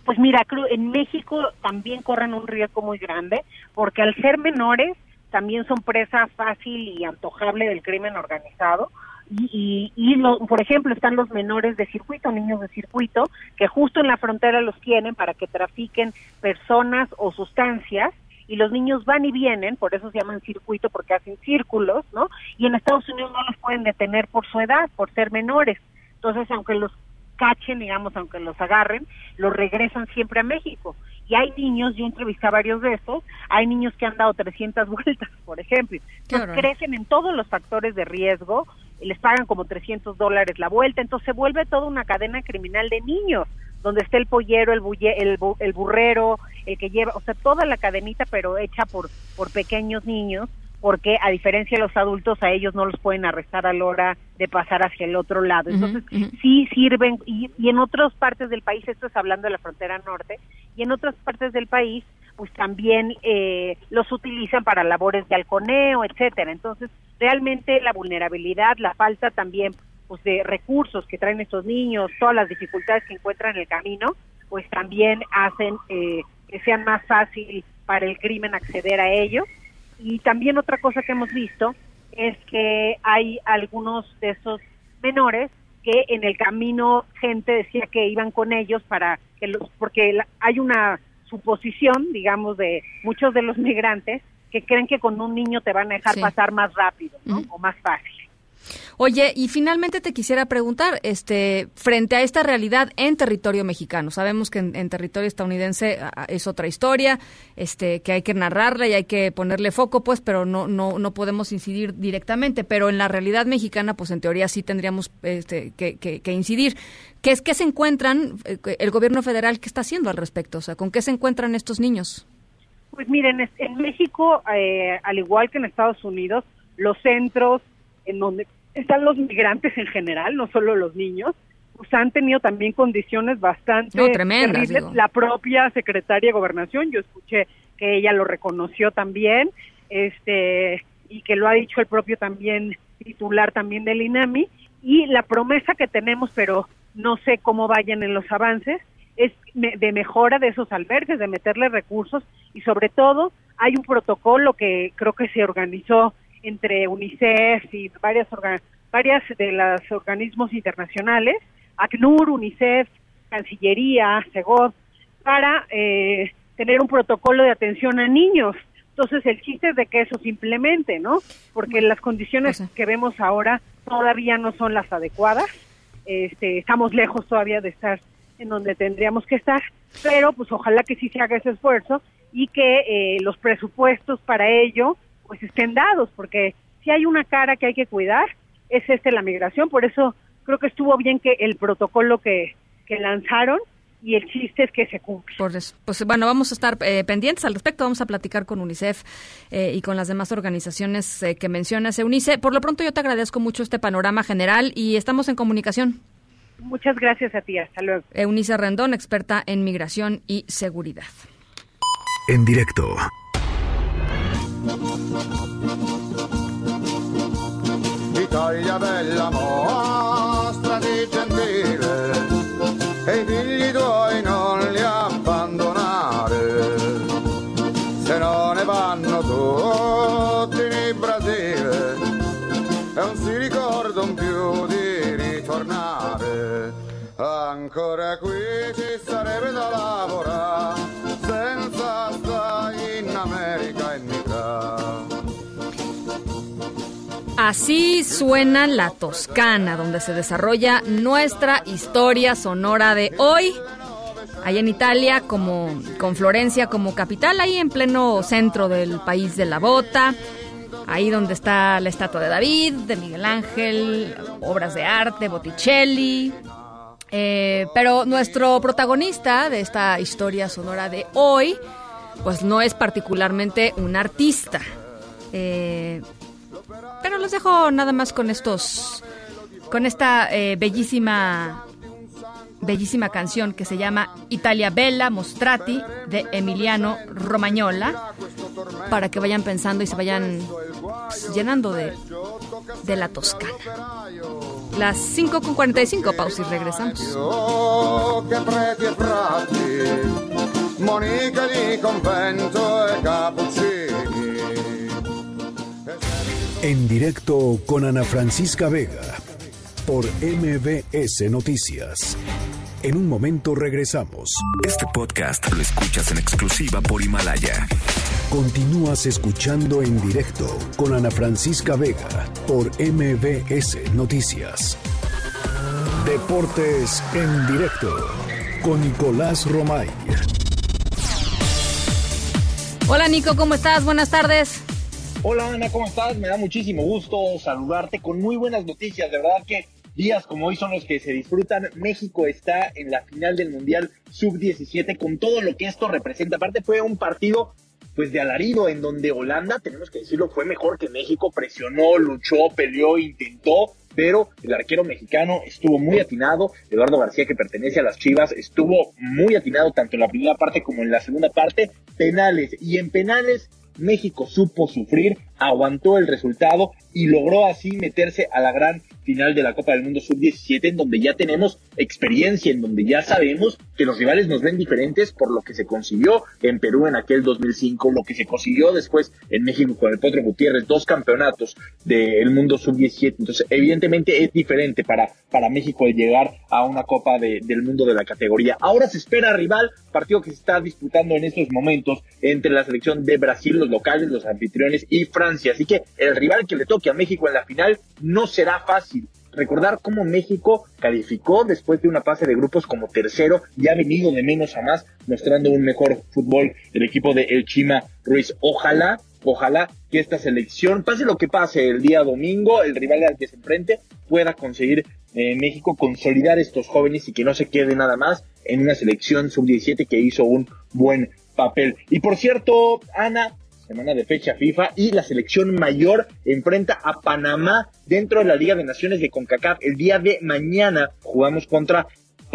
Pues mira, en México también corren un riesgo muy grande porque al ser menores también son presa fácil y antojable del crimen organizado. Y, y, por ejemplo, están los menores de circuito, niños de circuito, que justo en la frontera los tienen para que trafiquen personas o sustancias y los niños van y vienen, por eso se llaman circuito, porque hacen círculos, ¿no? Y en Estados Unidos no los pueden detener por su edad, por ser menores. Entonces, aunque los cachen, digamos, aunque los agarren, los regresan siempre a México. Y hay niños, yo entrevisté a varios de estos, hay niños que han dado 300 vueltas, por ejemplo. Entonces crecen en todos los factores de riesgo, les pagan como 300 dólares la vuelta, entonces se vuelve toda una cadena criminal de niños, donde está el pollero, el, el, el burrero, el que lleva, o sea, toda la cadenita, pero hecha por, por pequeños niños, porque a diferencia de los adultos a ellos no los pueden arrestar a la hora de pasar hacia el otro lado. Entonces sí sirven y, en otras partes del país, esto es hablando de la frontera norte, y en otras partes del país pues también eh, los utilizan para labores de halconeo, etcétera. Entonces realmente la vulnerabilidad, la falta también pues de recursos que traen estos niños, todas las dificultades que encuentran en el camino, pues también hacen eh, que sea más fácil para el crimen acceder a ellos y también otra cosa que hemos visto es que hay algunos de esos menores que en el camino gente decía que iban con ellos para que los porque hay una suposición, digamos, de muchos de los migrantes que creen que con un niño te van a dejar pasar más rápido, ¿no? O más fácil. Oye, y finalmente te quisiera preguntar, este, frente a esta realidad en territorio mexicano, sabemos que en, territorio estadounidense es otra historia, este, que hay que narrarla y hay que ponerle foco, pues, pero no, no, no podemos incidir directamente. Pero en la realidad mexicana, pues, en teoría sí tendríamos este, que, que, incidir. ¿Qué es que se encuentran eh, el gobierno federal qué está haciendo al respecto? O sea, ¿con qué se encuentran estos niños? Pues miren, en México, eh, al igual que en Estados Unidos, los centros en donde están los migrantes en general, no solo los niños, pues han tenido también condiciones bastante tremendas. La propia secretaria de Gobernación, yo escuché que ella lo reconoció también, este y que lo ha dicho el propio también titular también del INAMI y la promesa que tenemos, pero no sé cómo vayan en los avances, es de mejora de esos albergues, de meterle recursos y sobre todo hay un protocolo que creo que se organizó entre UNICEF y varias, varias de los organismos internacionales, ACNUR, UNICEF, Cancillería, SEGOV, para eh, tener un protocolo de atención a niños. Entonces el chiste es de que eso se implemente, ¿no? Porque las condiciones que vemos ahora todavía no son las adecuadas. Este, estamos lejos todavía de estar en donde tendríamos que estar, pero pues ojalá que sí se haga ese esfuerzo y que eh, los presupuestos para ello pues estén dados, porque si hay una cara que hay que cuidar, es este la migración, por eso creo que estuvo bien que el protocolo que, que lanzaron y el chiste es que se cumple. Pues, pues bueno, vamos a estar eh, pendientes al respecto, vamos a platicar con UNICEF eh, y con las demás organizaciones eh, que mencionas, Eunice. Por lo pronto yo te agradezco mucho este panorama general y estamos en comunicación. Muchas gracias a ti, hasta luego. Eunice Rendón, experta en migración y seguridad. En directo. Italia bella mostrati gentile e i figli tuoi non li abbandonare. Se no ne vanno tutti in Brasile e non si ricordano più di ancora qui Así suena la Toscana, donde se desarrolla nuestra historia sonora de hoy. Allá en Italia, como con Florencia como capital, ahí en pleno centro del país de la bota, ahí donde está la estatua de David, de Miguel Ángel, obras de arte, Botticelli. Eh, pero nuestro protagonista de esta historia sonora de hoy, pues no es particularmente un artista. Eh, pero los dejo nada más con estos, con esta eh, bellísima, bellísima canción que se llama Italia Bella Mostrati de Emiliano Romagnola, para que vayan pensando y se vayan pues, llenando de, de la Toscana. Las 5 con 45, pausa y regresamos. En directo con Ana Francisca Vega por MBS Noticias. En un momento regresamos. Este podcast lo escuchas en exclusiva por Himalaya. Continúas escuchando en directo con Ana Francisca Vega por MBS Noticias. Deportes en directo con Nicolás Romay. Hola Nico, ¿cómo estás? Buenas tardes. Hola Ana, ¿cómo estás? Me da muchísimo gusto saludarte con muy buenas noticias. De verdad que días como hoy son los que se disfrutan. México está en la final del Mundial Sub-17 con todo lo que esto representa. Aparte fue un partido pues de alarido en donde Holanda, tenemos que decirlo, fue mejor que México, presionó, luchó, peleó, intentó, pero el arquero mexicano estuvo muy atinado. Eduardo García, que pertenece a las Chivas, estuvo muy atinado tanto en la primera parte como en la segunda parte. Penales. Y en penales México supo sufrir, aguantó el resultado y logró así meterse a la gran final de la Copa del Mundo Sub-17 en donde ya tenemos experiencia, en donde ya sabemos que los rivales nos ven diferentes por lo que se consiguió en Perú en aquel 2005, lo que se consiguió después en México con el Potro Gutiérrez, dos campeonatos del Mundo Sub-17. Entonces, evidentemente es diferente para, para México el llegar a una Copa del Mundo de la categoría. Ahora se espera rival, partido que se está disputando en estos momentos entre la selección de Brasil, los locales, los anfitriones y Francia. Así que el rival que le toque a México en la final no será fácil recordar cómo México calificó después de una fase de grupos como tercero y ha venido de menos a más, mostrando un mejor fútbol el equipo de El Chima Ruiz. Ojalá, ojalá que esta selección, pase lo que pase el día domingo, el rival al que se enfrente pueda conseguir eh, México consolidar estos jóvenes y que no se quede nada más en una selección sub-17 que hizo un buen papel. Y por cierto, Ana, semana de fecha FIFA, y la selección mayor enfrenta a Panamá dentro de la Liga de Naciones de CONCACAF. El día de mañana jugamos contra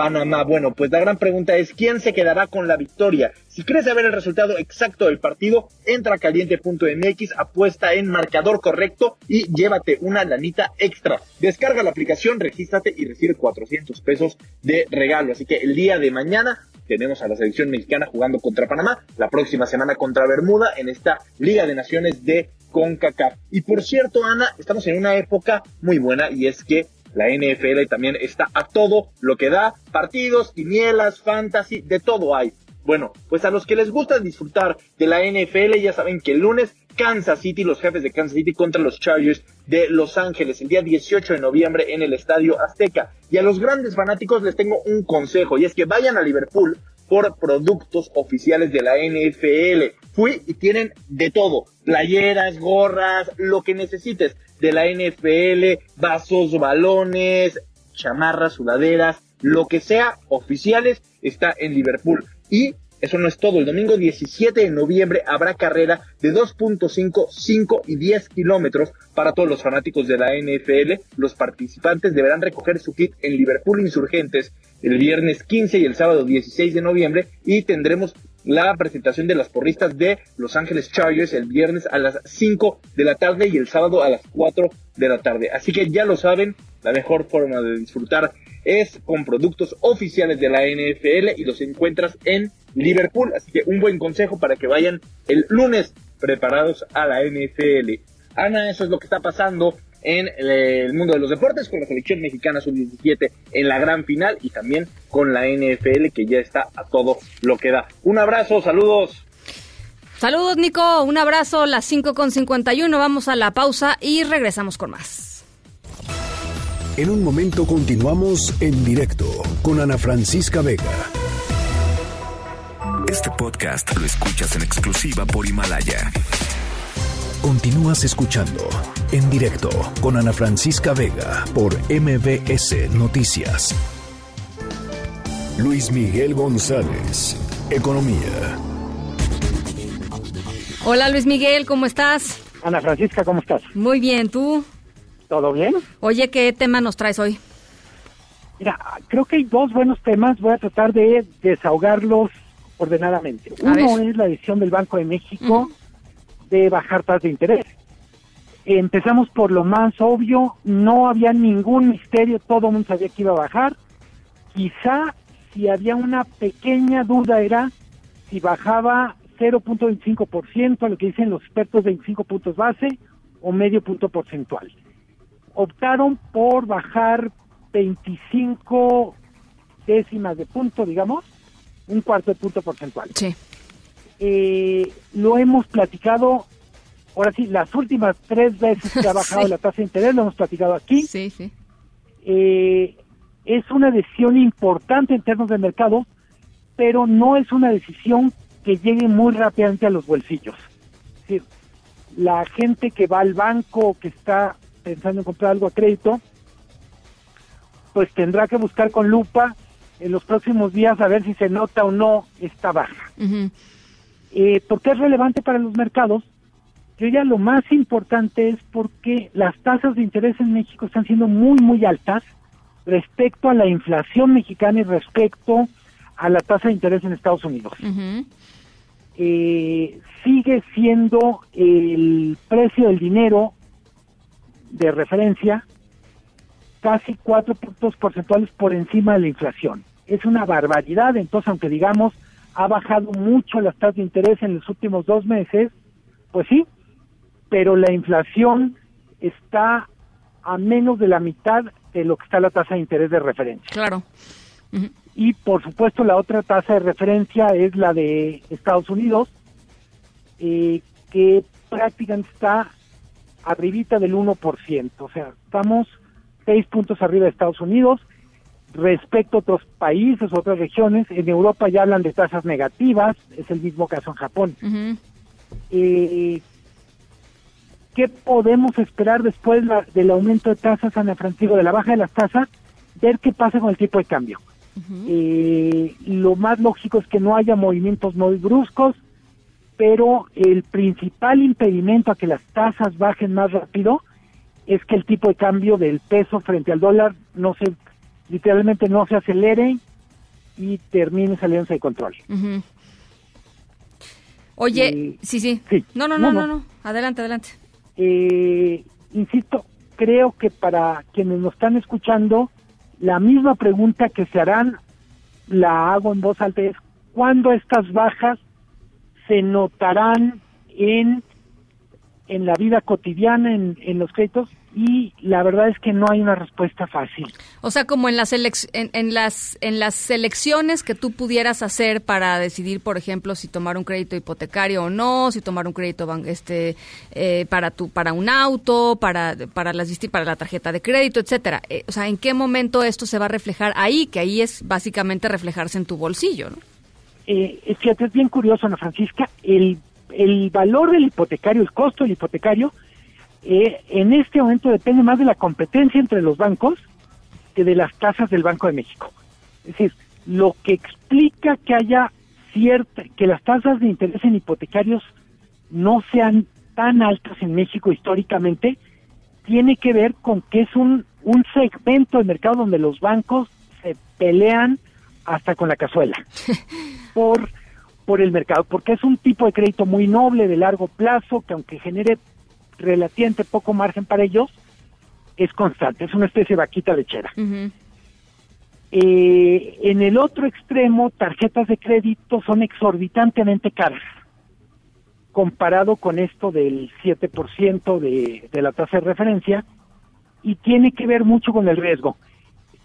Panamá. Bueno, pues la gran pregunta es, ¿quién se quedará con la victoria? Si quieres saber el resultado exacto del partido, entra a caliente.mx, apuesta en marcador correcto y llévate una lanita extra. Descarga la aplicación, regístrate y recibe 400 pesos de regalo. Así que el día de mañana tenemos a la selección mexicana jugando contra Panamá, la próxima semana contra Bermuda en esta Liga de Naciones de CONCACAF. Y por cierto, Ana, estamos en una época muy buena y es que la NFL también está a todo lo que da, partidos, quinielas, fantasy, de todo hay. Bueno, pues a los que les gusta disfrutar de la NFL ya saben que el lunes Kansas City, los jefes de Kansas City contra los Chargers de Los Ángeles, el día 18 de noviembre en el Estadio Azteca. Y a los grandes fanáticos les tengo un consejo y es que vayan a Liverpool por productos oficiales de la NFL. Fui y tienen de todo, playeras, gorras, lo que necesites de la NFL, vasos, balones, chamarras, sudaderas, lo que sea oficiales está en Liverpool. Y eso no es todo. El domingo 17 de noviembre habrá carrera de 2.5, 5 y 10 kilómetros para todos los fanáticos de la NFL. Los participantes deberán recoger su kit en Liverpool Insurgentes el viernes 15 y el sábado 16 de noviembre y tendremos la presentación de las porristas de Los Ángeles Chargers el viernes a las 5 de la tarde y el sábado a las 4 de la tarde. Así que ya lo saben, la mejor forma de disfrutar es con productos oficiales de la NFL y los encuentras en Liverpool. Así que un buen consejo para que vayan el lunes preparados a la NFL. Ana, eso es lo que está pasando en el mundo de los deportes con la selección mexicana sub-17 en la gran final y también con la NFL que ya está a todo lo que da. Un abrazo, saludos. Saludos, Nico. Un abrazo. Las 5 con 51. Vamos a la pausa y regresamos con más. En un momento continuamos en directo con Ana Francisca Vega. Este podcast lo escuchas en exclusiva por Himalaya. Continúas escuchando en directo con Ana Francisca Vega por MBS Noticias. Luis Miguel González, Economía. Hola Luis Miguel, ¿cómo estás? Ana Francisca, ¿cómo estás? Muy bien, ¿tú? ¿Todo bien? Oye, ¿qué tema nos traes hoy? Mira, creo que hay dos buenos temas. Voy a tratar de desahogarlos ordenadamente. Uno es la decisión del Banco de México de bajar tasas de interés. Empezamos por lo más obvio, no había ningún misterio, todo el mundo sabía que iba a bajar. Quizá si había una pequeña duda era si bajaba 0.25%, a lo que dicen los expertos 25 puntos base o medio punto porcentual. Optaron por bajar 25 décimas de punto, digamos, un cuarto de punto porcentual. Sí. Eh, lo hemos platicado, ahora sí, las últimas tres veces que ha bajado la tasa de interés, lo hemos platicado aquí. Sí, sí. Eh, es una decisión importante en términos de mercado, pero no es una decisión que llegue muy rápidamente a los bolsillos. Es decir, la gente que va al banco, que está pensando en comprar algo a crédito, pues tendrá que buscar con lupa en los próximos días a ver si se nota o no esta baja. Eh, ¿Por qué es relevante para los mercados? Yo ya lo más importante es porque las tasas de interés en México están siendo muy, muy altas respecto a la inflación mexicana y respecto a la tasa de interés en Estados Unidos. eh, sigue siendo el precio del dinero de referencia casi cuatro puntos porcentuales por encima de la inflación. Es una barbaridad, entonces aunque digamos ha bajado mucho las tasas de interés en los últimos dos meses, pues sí, pero la inflación está a menos de la mitad de lo que está la tasa de interés de referencia. Claro. Y por supuesto la otra tasa de referencia es la de Estados Unidos, eh, que prácticamente está arribita del 1%. O sea, estamos seis puntos arriba de Estados Unidos. Respecto a otros países, otras regiones, en Europa ya hablan de tasas negativas, es el mismo caso en Japón. eh, ¿Qué podemos esperar después la, del aumento de tasas, Ana Francisco, de la baja de las tasas? Ver qué pasa con el tipo de cambio. eh, lo más lógico es que no haya movimientos muy bruscos, pero el principal impedimento a que las tasas bajen más rápido es que el tipo de cambio del peso frente al dólar no se, literalmente no se acelere y termine saliéndose de control. Oye, Eh, sí, sí, sí. No, no, no, No, no, no. no. Adelante, adelante. Eh, insisto, creo que para quienes nos están escuchando, la misma pregunta que se harán, la hago en voz alta, es ¿cuándo estas bajas se notarán en, en la vida cotidiana, en, en los créditos? Y la verdad es que no hay una respuesta fácil. O sea, como en las, en, en las en las selecciones que tú pudieras hacer para decidir, por ejemplo, si tomar un crédito hipotecario o no, si tomar un crédito este eh, para tu para un auto, para para las para la tarjeta de crédito, etcétera. Eh, o sea, ¿en qué momento esto se va a reflejar ahí? Que ahí es básicamente reflejarse en tu bolsillo, ¿no? Eh, es cierto, es bien curioso, Ana Francisca, el, el valor del hipotecario, el costo del hipotecario, eh, en este momento depende más de la competencia entre los bancos que de las tasas del Banco de México. Es decir, lo que explica que haya cierta, que las tasas de interés en hipotecarios no sean tan altas en México históricamente, tiene que ver con que es un, un segmento del mercado donde los bancos se pelean hasta con la cazuela por, por el mercado, porque es un tipo de crédito muy noble, de largo plazo, que aunque genere relativamente poco margen para ellos, es constante, es una especie de vaquita lechera. Eh, en el otro extremo, tarjetas de crédito son exorbitantemente caras, comparado con esto del 7% de, de la tasa de referencia, y tiene que ver mucho con el riesgo.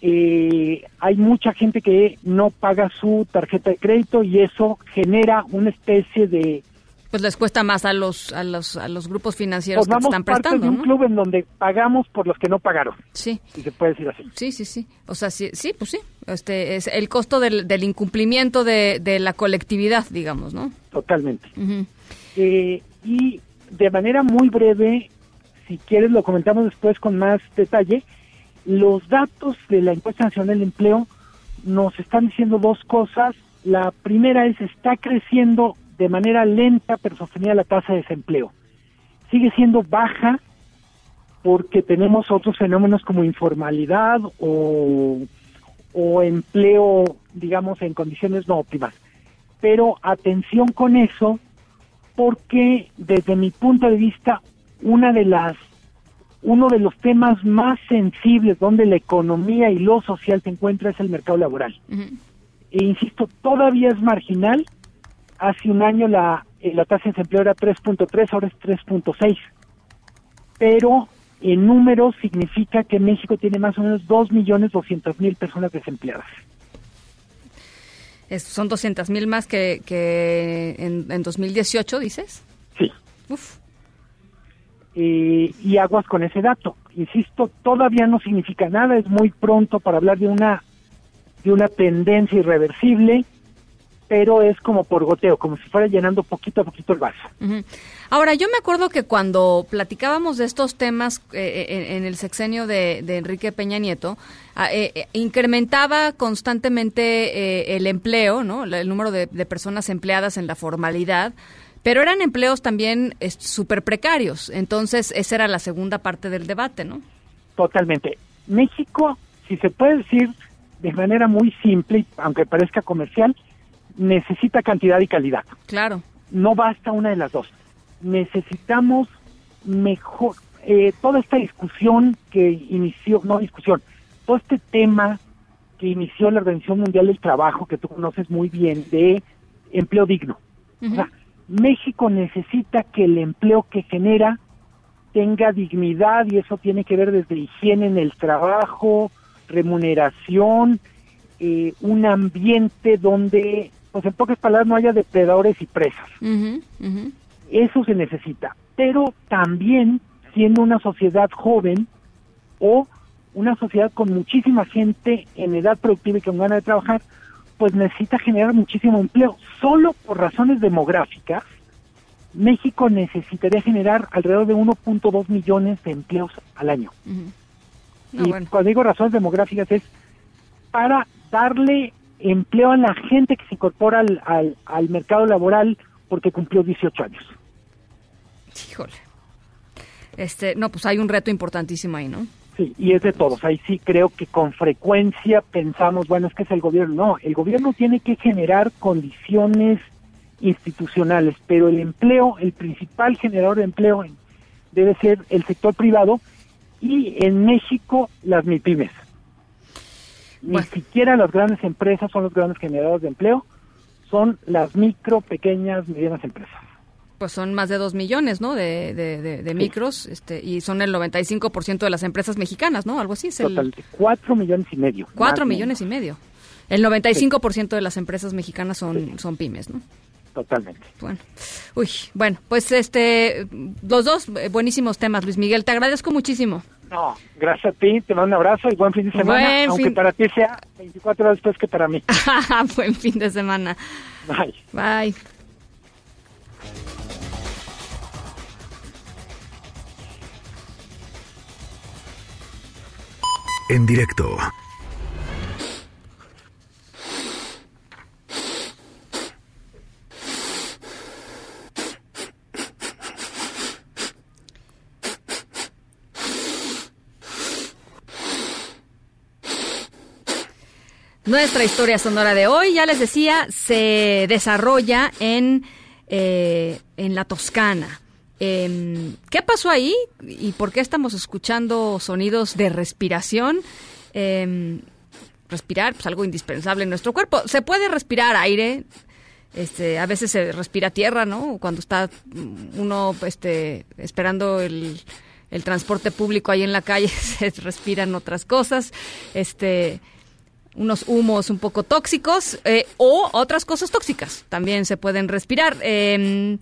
Eh, hay mucha gente que no paga su tarjeta de crédito y eso genera una especie de pues les cuesta más a los a los a los grupos financieros pues que están parte prestando de un ¿no? club en donde pagamos por los que no pagaron. Sí. Si se puede decir así. Sí sí sí. O sea sí sí pues sí. Este es el costo del, del incumplimiento de, de la colectividad digamos no totalmente. Eh, y de manera muy breve si quieres lo comentamos después con más detalle. Los datos de la encuesta nacional de empleo nos están diciendo dos cosas. La primera es está creciendo de manera lenta pero sostenida la tasa de desempleo. Sigue siendo baja porque tenemos otros fenómenos como informalidad o, o empleo, digamos, en condiciones no óptimas. Pero atención con eso, porque desde mi punto de vista, una de las uno de los temas más sensibles donde la economía y lo social se encuentra es el mercado laboral. E insisto, todavía es marginal, hace un año la, eh, la tasa de desempleo era 3.3, ahora es 3.6. Pero en números significa que México tiene más o menos 2.200.000 personas desempleadas. Es- son 200 mil más que, que en, en 2018 dices Sí. Uf. Eh, y aguas con ese dato. Insisto, todavía no significa nada, es muy pronto para hablar de una de una tendencia irreversible, pero es como por goteo, como si fuera llenando poquito a poquito el vaso. Ahora, yo me acuerdo que cuando platicábamos de estos temas eh, en, en el sexenio de, de Enrique Peña Nieto, ah, eh, eh, incrementaba constantemente eh, el empleo, ¿no? La- El número de, de personas empleadas en la formalidad, pero eran empleos también súper precarios. Entonces, esa era la segunda parte del debate, ¿no? Totalmente. México, si se puede decir de manera muy simple, aunque parezca comercial, necesita cantidad y calidad. Claro. No basta una de las dos. Necesitamos mejor, eh, toda esta discusión que inició, no discusión, todo este tema que inició la Organización Mundial del Trabajo, que tú conoces muy bien, de empleo digno. O sea, México necesita que el empleo que genera tenga dignidad y eso tiene que ver desde higiene en el trabajo, remuneración, eh, un ambiente donde, pues en pocas palabras, no haya depredadores y presas. Eso se necesita. Pero también, siendo una sociedad joven o una sociedad con muchísima gente en edad productiva y con ganas de trabajar, pues necesita generar muchísimo empleo. Solo por razones demográficas, México necesitaría generar alrededor de 1.2 millones de empleos al año. Y cuando digo razones demográficas es para darle empleo a la gente que se incorpora al, al, al mercado laboral porque cumplió 18 años. Híjole. Este, no, pues hay un reto importantísimo ahí, ¿no? Sí, y es de todos. Ahí sí creo que con frecuencia pensamos, bueno, es que es el gobierno. No, el gobierno tiene que generar condiciones institucionales, pero el empleo, el principal generador de empleo debe ser el sector privado y en México las MIPIMES. Ni siquiera las grandes empresas son los grandes generadores de empleo, son las micro, pequeñas, medianas empresas. Pues son más de dos millones, ¿no? De, de, de- de micros, este, y son el 95% de las empresas mexicanas, ¿no? Algo así. Es el Total, cuatro millones y medio. cuatro más o millones y medio. El 95% de las empresas mexicanas son, son pymes, ¿no? Totalmente. Bueno, uy, bueno, pues este, los dos eh, buenísimos temas, Luis Miguel. Te agradezco muchísimo. No, gracias a ti, te mando un abrazo y buen fin de semana, Buen aunque fin- para ti sea 24 horas después que para mí. Buen fin de semana. Bye. Bye. En directo. Nuestra historia sonora de hoy, ya les decía, se desarrolla en, eh, en la Toscana. Em, ¿Qué pasó ahí y por qué estamos escuchando sonidos de respiración? Em, respirar, pues algo indispensable en nuestro cuerpo. Se puede respirar aire, este, a veces se respira tierra, ¿no? Cuando está mm, uno este, esperando el, el transporte público ahí en la calle se respiran otras cosas, este unos humos un poco tóxicos eh, o otras cosas tóxicas también se pueden respirar. Em,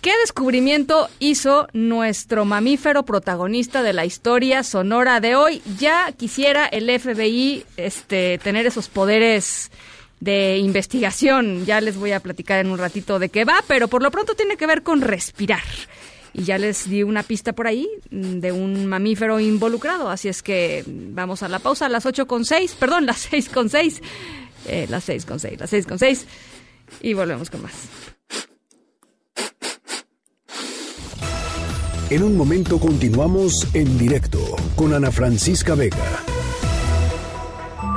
¿Qué descubrimiento hizo nuestro mamífero protagonista de la historia sonora de hoy? Ya quisiera el FBI este, tener esos poderes de investigación. Ya les voy a platicar en un ratito de qué va, pero por lo pronto tiene que ver con respirar. Y ya les di una pista por ahí de un mamífero involucrado. Así es que vamos a la pausa a las 8 con 6, perdón, las 6 con 6. Eh, las 6 con 6, las 6 con 6. Y volvemos con más. En un momento continuamos en directo con Ana Francisca Vega.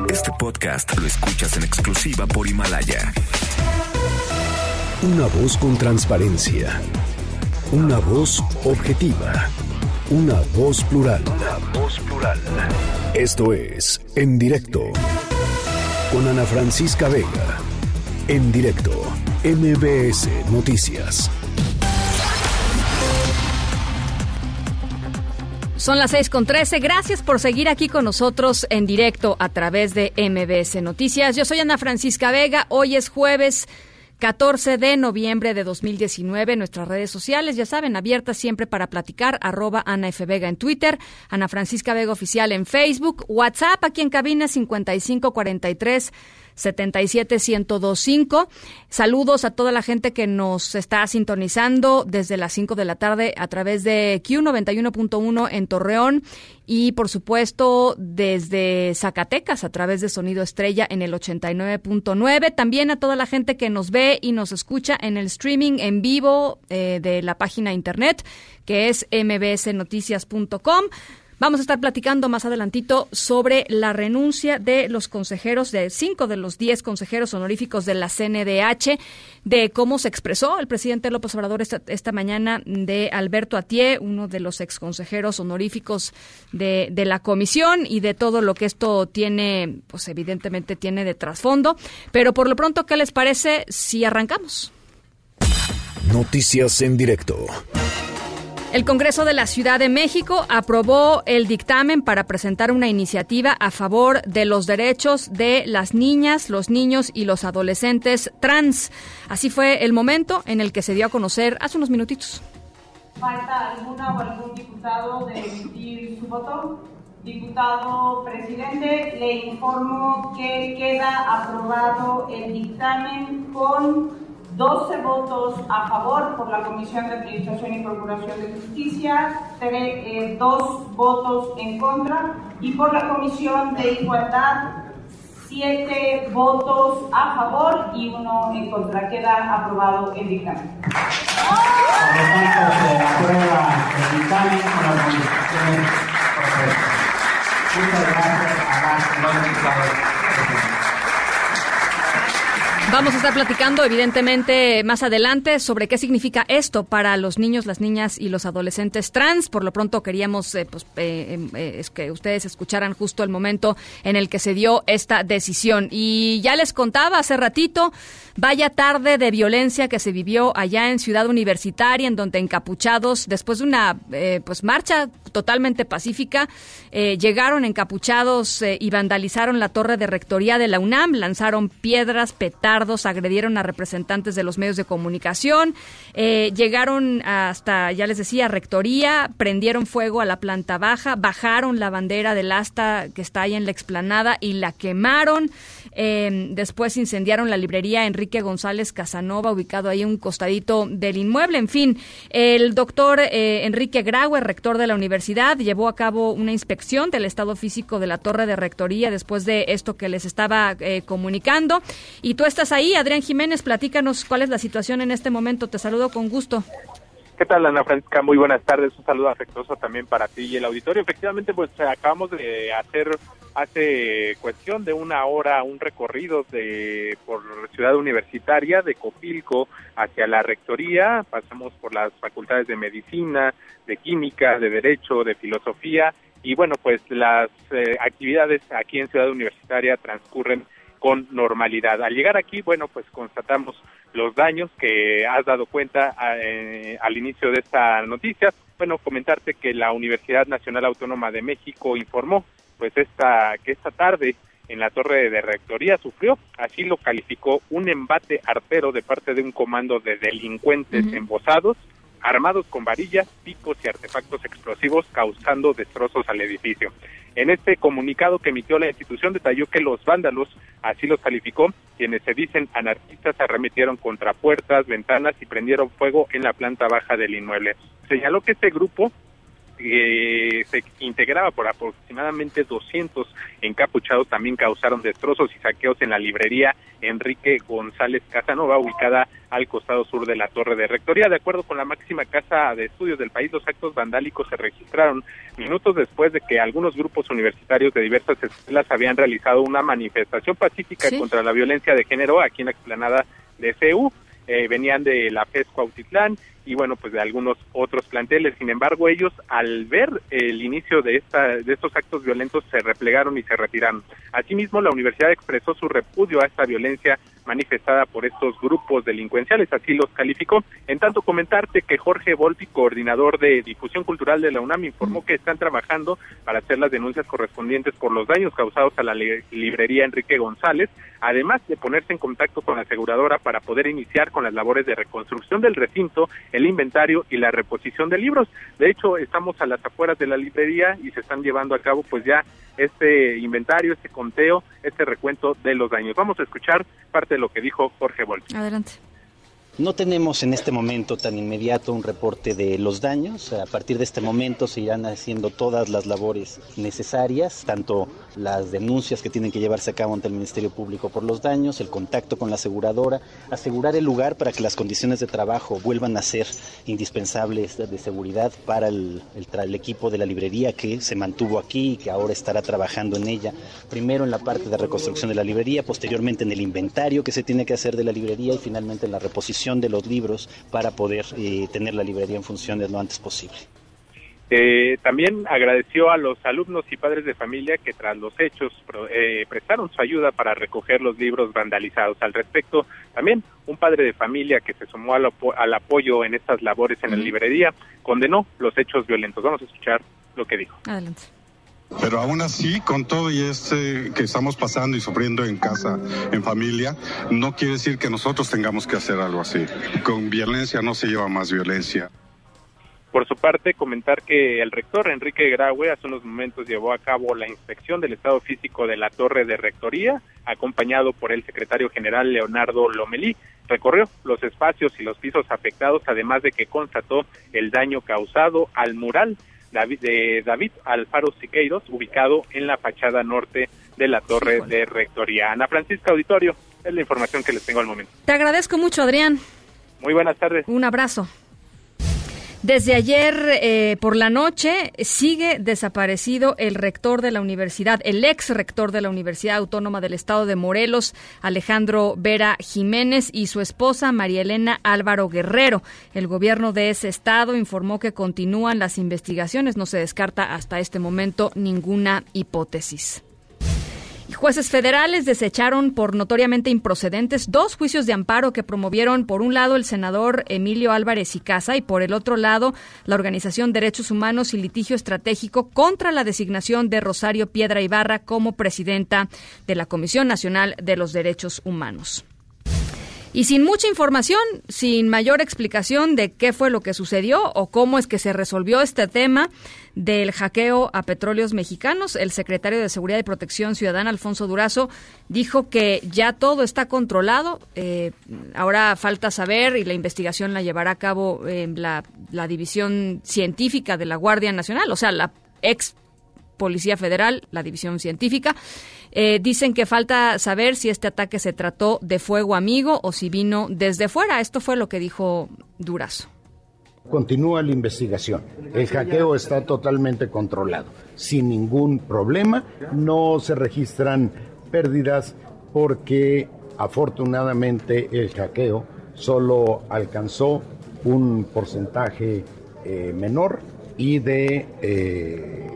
Este podcast lo escuchas en exclusiva por Himalaya. Una voz con transparencia. Una voz objetiva. Una voz plural. Una voz plural. Esto es En directo con Ana Francisca Vega. En directo. MBS Noticias. Son las seis con trece. Gracias por seguir aquí con nosotros en directo a través de MBS Noticias. Yo soy Ana Francisca Vega. Hoy es jueves 14 de noviembre de 2019. Nuestras redes sociales, ya saben, abiertas siempre para platicar. Arroba Ana F. Vega en Twitter, Ana Francisca Vega Oficial en Facebook, WhatsApp aquí en cabina 5543 77125. Saludos a toda la gente que nos está sintonizando desde las 5 de la tarde a través de Q91.1 en Torreón y por supuesto desde Zacatecas a través de Sonido Estrella en el 89.9. También a toda la gente que nos ve y nos escucha en el streaming en vivo eh, de la página internet que es mbsnoticias.com. Vamos a estar platicando más adelantito sobre la renuncia de los consejeros, de cinco de los diez consejeros honoríficos de la CNDH, de cómo se expresó el presidente López Obrador esta, mañana de Alberto Atié, uno de los ex consejeros honoríficos de la comisión y de todo lo que esto tiene, pues evidentemente tiene de trasfondo. Pero por lo pronto, ¿qué les parece si arrancamos? Noticias en directo. El Congreso de la Ciudad de México aprobó el dictamen para presentar una iniciativa a favor de los derechos de las niñas, los niños y los adolescentes trans. Así fue el momento en el que se dio a conocer hace unos minutitos. ¿Falta alguna o algún diputado de emitir su voto? Diputado presidente, le informo que queda aprobado el dictamen con 12 votos a favor por la Comisión de Administración y Procuración de Justicia, 2 eh, votos en contra y por la Comisión de Igualdad 7 votos a favor y 1 en contra. Queda aprobado el dictamen. Las Muchas gracias a diputados. Vamos a estar platicando, evidentemente, más adelante sobre qué significa esto para los niños, las niñas y los adolescentes trans. Por lo pronto queríamos eh, pues, eh, em, eh, que ustedes escucharan justo el momento en el que se dio esta decisión. Y ya les contaba hace ratito, vaya tarde de violencia que se vivió allá en Ciudad Universitaria, en donde encapuchados, después de una pues marcha totalmente pacífica, llegaron encapuchados y vandalizaron la torre de rectoría de la UNAM, lanzaron piedras, petardos, agredieron a representantes de los medios de comunicación, eh, llegaron hasta, ya les decía, rectoría, prendieron fuego a la planta baja, bajaron la bandera del asta que está ahí en la explanada y la quemaron. Eh, después incendiaron la librería Enrique González Casanova, ubicado ahí un costadito del inmueble. En fin, el doctor eh, Enrique Graue, rector de la universidad, llevó a cabo una inspección del estado físico de la torre de rectoría después de esto que les estaba comunicando. Y tú estás ahí, Adrián Jiménez, platícanos cuál es la situación en este momento. Te saludo con gusto. ¿Qué tal, Ana Francisca? Muy buenas tardes. Un saludo afectuoso también para ti y el auditorio. Efectivamente, pues acabamos de hacer hace cuestión de una hora un recorrido de por Ciudad Universitaria de Copilco hacia la Rectoría. Pasamos por las facultades de Medicina, de Química, de Derecho, de Filosofía y bueno, pues las eh, actividades aquí en Ciudad Universitaria transcurren con normalidad. Al llegar aquí, bueno, pues constatamos los daños que has dado cuenta eh, al inicio de esta noticia. bueno, comentarte que la Universidad Nacional Autónoma de México informó pues esta que esta tarde en la torre de rectoría sufrió, así lo calificó un embate artero de parte de un comando de delincuentes embosados armados con varillas, picos y artefactos explosivos causando destrozos al edificio. En este comunicado que emitió la institución detalló que los vándalos, así los calificó, quienes se dicen anarquistas, arremetieron contra puertas, ventanas y prendieron fuego en la planta baja del inmueble. Señaló que este grupo que se integraba por aproximadamente 200 encapuchados también causaron destrozos y saqueos en la librería Enrique González Casanova, ubicada al costado sur de la Torre de Rectoría. De acuerdo con la máxima casa de estudios del país, los actos vandálicos se registraron minutos después de que algunos grupos universitarios de diversas escuelas habían realizado una manifestación pacífica contra la violencia de género aquí en la explanada de CEU. Eh, venían de la FES Cuautitlán y bueno, pues de algunos otros planteles. Sin embargo, ellos al ver el inicio de, esta, de estos actos violentos se replegaron y se retiraron. Asimismo, la universidad expresó su repudio a esta violencia manifestada por estos grupos delincuenciales, así los calificó. En tanto, comentarte que Jorge Volpi, coordinador de difusión cultural de la UNAM, informó que están trabajando para hacer las denuncias correspondientes por los daños causados a la librería Enrique González, además de ponerse en contacto con la aseguradora para poder iniciar con las labores de reconstrucción del recinto el inventario y la reposición de libros. De hecho, estamos a las afueras de la librería y se están llevando a cabo pues ya este inventario, este conteo, este recuento de los daños. Vamos a escuchar parte de lo que dijo Jorge Volpi. Adelante. No tenemos en este momento tan inmediato un reporte de los daños. A partir de este momento se irán haciendo todas las labores necesarias, tanto las denuncias que tienen que llevarse a cabo ante el Ministerio Público por los daños, el contacto con la aseguradora, asegurar el lugar para que las condiciones de trabajo vuelvan a ser indispensables de seguridad para el, equipo de la librería que se mantuvo aquí y que ahora estará trabajando en ella. Primero en la parte de reconstrucción de la librería, posteriormente en el inventario que se tiene que hacer de la librería y finalmente en la reposición de los libros para poder eh, tener la librería en funciones lo antes posible. Eh, también agradeció a los alumnos y padres de familia que tras los hechos eh, prestaron su ayuda para recoger los libros vandalizados. Al respecto, también un padre de familia que se sumó al, al apoyo en estas labores en la librería condenó los hechos violentos. Vamos a escuchar lo que dijo. Adelante. Pero aún así, con todo y este que estamos pasando y sufriendo en casa, en familia, no quiere decir que nosotros tengamos que hacer algo así. Con violencia no se lleva más violencia. Por su parte, comentar que el rector Enrique Graue hace unos momentos llevó a cabo la inspección del estado físico de la torre de rectoría, acompañado por el secretario general Leonardo Lomelí. Recorrió los espacios y los pisos afectados, además de que constató el daño causado al mural David, de David Alfaro Siqueiros, ubicado en la fachada norte de la torre de rectoría. Ana Francisca Auditorio, es la información que les tengo al momento. Te agradezco mucho, Adrián. Muy buenas tardes. Un abrazo. Desde ayer eh, por la noche sigue desaparecido el rector de la universidad, el ex rector de la Universidad Autónoma del Estado de Morelos, Alejandro Vera Jiménez, y su esposa María Elena Álvaro Guerrero. El gobierno de ese estado informó que continúan las investigaciones. No se descarta hasta este momento ninguna hipótesis. Jueces federales desecharon por notoriamente improcedentes dos juicios de amparo que promovieron por un lado el senador Emilio Álvarez y Casa y por el otro lado la organización Derechos Humanos y Litigio Estratégico contra la designación de Rosario Piedra Ibarra como presidenta de la Comisión Nacional de los Derechos Humanos. Y sin mucha información, sin mayor explicación de qué fue lo que sucedió o cómo es que se resolvió este tema del hackeo a petróleos mexicanos, el secretario de Seguridad y Protección Ciudadana, Alfonso Durazo, dijo que ya todo está controlado. Eh, ahora falta saber y la investigación la llevará a cabo la, la División Científica de la Guardia Nacional, o sea, la ex Policía Federal, la División Científica. Eh, dicen que falta saber si este ataque se trató de fuego amigo o si vino desde fuera. Esto fue lo que dijo Durazo. Continúa la investigación. El hackeo está totalmente controlado, sin ningún problema. No se registran pérdidas porque afortunadamente el hackeo solo alcanzó un porcentaje eh, menor y de eh,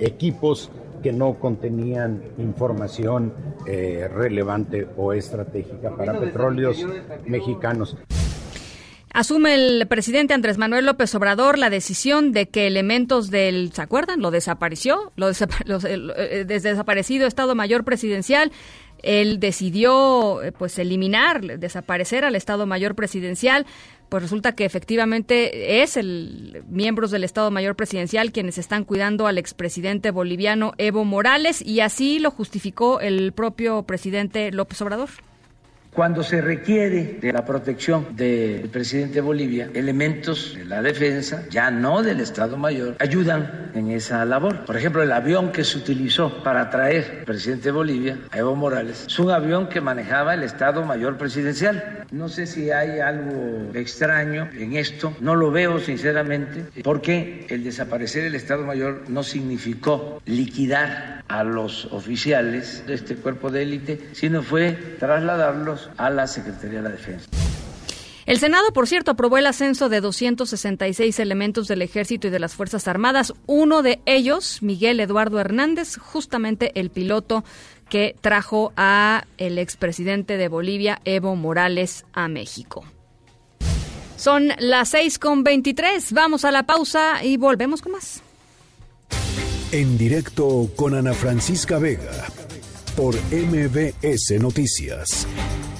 equipos que no contenían información eh, relevante o estratégica para petróleos mexicanos. Asume el presidente Andrés Manuel López Obrador la decisión de que elementos del, ¿se acuerdan? Lo desapareció, lo, eh, desde desaparecido Estado Mayor Presidencial. Él decidió eh, pues eliminar, desaparecer al Estado Mayor Presidencial. Pues resulta que efectivamente es el miembros del Estado Mayor Presidencial quienes están cuidando al expresidente boliviano Evo Morales y así lo justificó el propio presidente López Obrador. Cuando se requiere de la protección del presidente de Bolivia, elementos de la defensa, ya no del Estado Mayor, ayudan en esa labor. Por ejemplo, el avión que se utilizó para traer al presidente de Bolivia, a Evo Morales, es un avión que manejaba el Estado Mayor Presidencial. No sé si hay algo extraño en esto, no lo veo sinceramente, porque el desaparecer el Estado Mayor no significó liquidar a los oficiales de este cuerpo de élite, sino fue trasladarlos a la Secretaría de la Defensa. El Senado, por cierto, aprobó el ascenso de 266 elementos del Ejército y de las Fuerzas Armadas. Uno de ellos, Miguel Eduardo Hernández, justamente el piloto que trajo a el expresidente de Bolivia, Evo Morales, a México. Son las 6 con 23. Vamos a la pausa y volvemos con más. En directo con Ana Francisca Vega por MBS Noticias.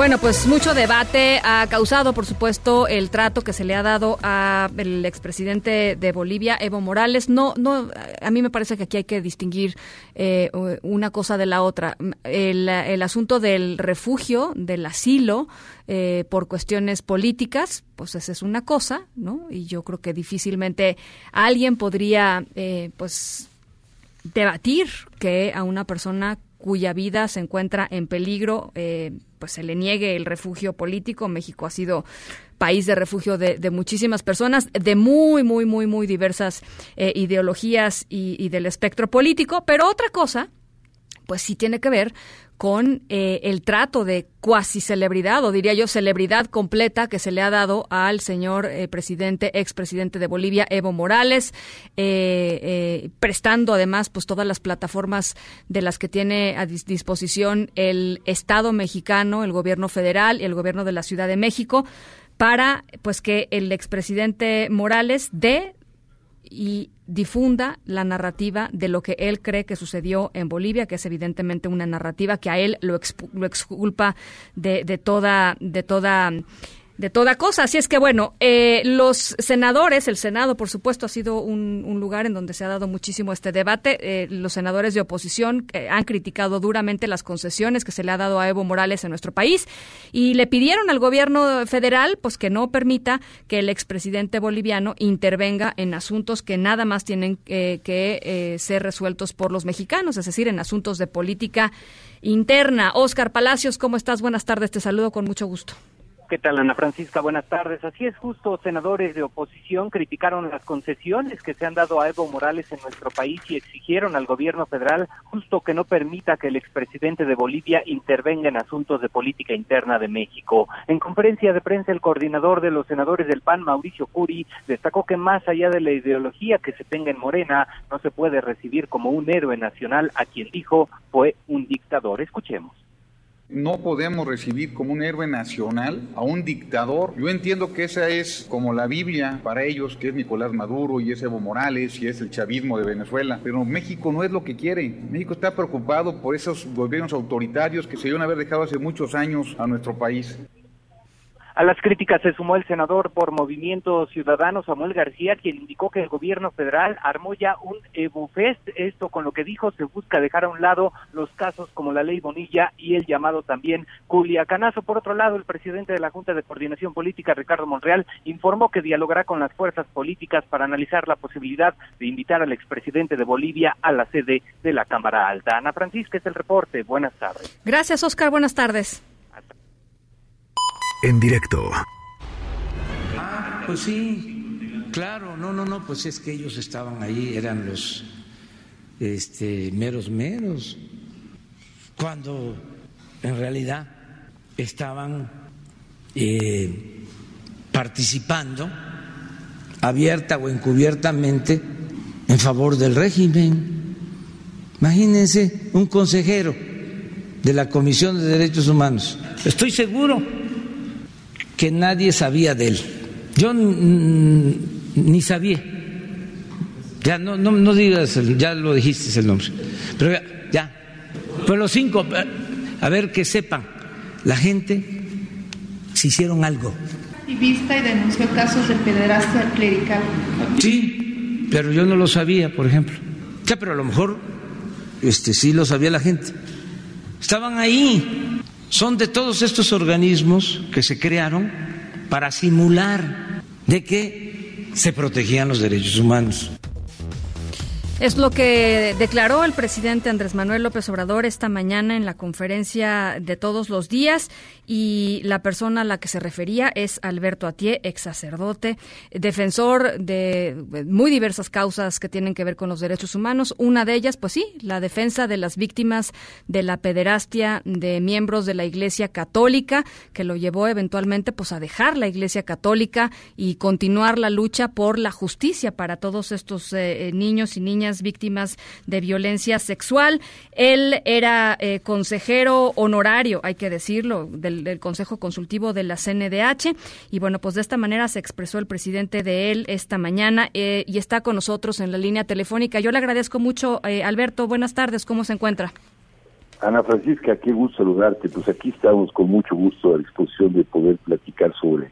Bueno, pues mucho debate ha causado, por supuesto, el trato que se le ha dado al expresidente de Bolivia, Evo Morales. No, no, a mí me parece que aquí hay que distinguir eh, una cosa de la otra. El, asunto del refugio, del asilo, eh, por cuestiones políticas, pues esa es una cosa, ¿no? Y yo creo que difícilmente alguien podría, eh, pues, debatir que a una persona cuya vida se encuentra en peligro, eh, pues se le niegue el refugio político. México ha sido país de refugio de, muchísimas personas de muy, muy, muy, muy diversas eh, ideologías y del espectro político. Pero otra cosa, pues sí tiene que ver con eh, el trato de cuasi celebridad, o diría yo celebridad completa que se le ha dado al señor eh, presidente, expresidente de Bolivia, Evo Morales, eh, prestando además pues todas las plataformas de las que tiene a disposición el Estado mexicano, el gobierno federal y el gobierno de la Ciudad de México para pues que el expresidente Morales dé y difunda la narrativa de lo que él cree que sucedió en Bolivia, que es evidentemente una narrativa que a él lo, exculpa de, de toda, de toda de toda cosa. Así es que, bueno, eh, los senadores, el Senado, por supuesto, ha sido un, lugar en donde se ha dado muchísimo este debate. Eh, los senadores de oposición eh, han criticado duramente las concesiones que se le ha dado a Evo Morales en nuestro país y le pidieron al gobierno federal, pues, que no permita que el expresidente boliviano intervenga en asuntos que nada más tienen que ser resueltos por los mexicanos, es decir, en asuntos de política interna. Oscar Palacios, ¿cómo estás? Buenas tardes, te saludo con mucho gusto. ¿Qué tal, Ana Francisca? Buenas tardes. Así es, justo senadores de oposición criticaron las concesiones que se han dado a Evo Morales en nuestro país y exigieron al gobierno federal justo que no permita que el expresidente de Bolivia intervenga en asuntos de política interna de México. En conferencia de prensa, el coordinador de los senadores del PAN, Mauricio Curi, destacó que más allá de la ideología que se tenga en Morena, no se puede recibir como un héroe nacional a quien dijo fue un dictador. Escuchemos. No podemos recibir como un héroe nacional a un dictador. Yo entiendo que esa es como la Biblia para ellos, que es Nicolás Maduro y es Evo Morales y es el chavismo de Venezuela. Pero México no es lo que quiere. México está preocupado por esos gobiernos autoritarios que se deben haber dejado hace muchos años a nuestro país. A las críticas se sumó el senador por Movimiento Ciudadano Samuel García, quien indicó que el gobierno federal armó ya un EvoFest. Esto con lo que dijo se busca dejar a un lado los casos como la ley Bonilla y el llamado también Culiacanazo. Por otro lado, el presidente de la Junta de Coordinación Política, Ricardo Monreal, informó que dialogará con las fuerzas políticas para analizar la posibilidad de invitar al expresidente de Bolivia a la sede de la Cámara Alta. Ana Francisca es el reporte. Buenas tardes. Gracias, Oscar. Buenas tardes en directo. Ah, pues sí, claro, no, no, no, pues es que ellos estaban ahí, eran los este, meros meros, cuando en realidad estaban eh, participando abierta o encubiertamente en favor del régimen. Imagínense un consejero de la Comisión de Derechos Humanos. Estoy seguro que nadie sabía de él. Yo ni sabía. Ya no, no, no digas, ya lo dijiste el nombre. Pero ya, ya. Pues los cinco, a ver que sepan, la gente si hicieron algo. Activista y denunció casos de pederastia clerical. Sí, pero yo no lo sabía, por ejemplo. Ya, pero a lo mejor este sí lo sabía la gente. Estaban ahí. Son de todos estos organismos que se crearon para simular de que se protegían los derechos humanos. Es lo que declaró el presidente Andrés Manuel López Obrador esta mañana en la conferencia de todos los días y la persona a la que se refería es Alberto Atié, ex sacerdote, defensor de muy diversas causas que tienen que ver con los derechos humanos. Una de ellas, pues sí, la defensa de las víctimas de la pederastia de miembros de la Iglesia Católica, que lo llevó eventualmente pues a dejar la Iglesia Católica y continuar la lucha por la justicia para todos estos eh, eh, niños y niñas víctimas de violencia sexual. Él era eh, consejero honorario, hay que decirlo, del, Consejo Consultivo de la CNDH. Y bueno, pues de esta manera se expresó el presidente de él esta mañana eh, y está con nosotros en la línea telefónica. Yo le agradezco mucho, eh, Alberto. Buenas tardes, ¿cómo se encuentra? Ana Francisca, qué gusto saludarte. Pues aquí estamos con mucho gusto a disposición de poder platicar sobre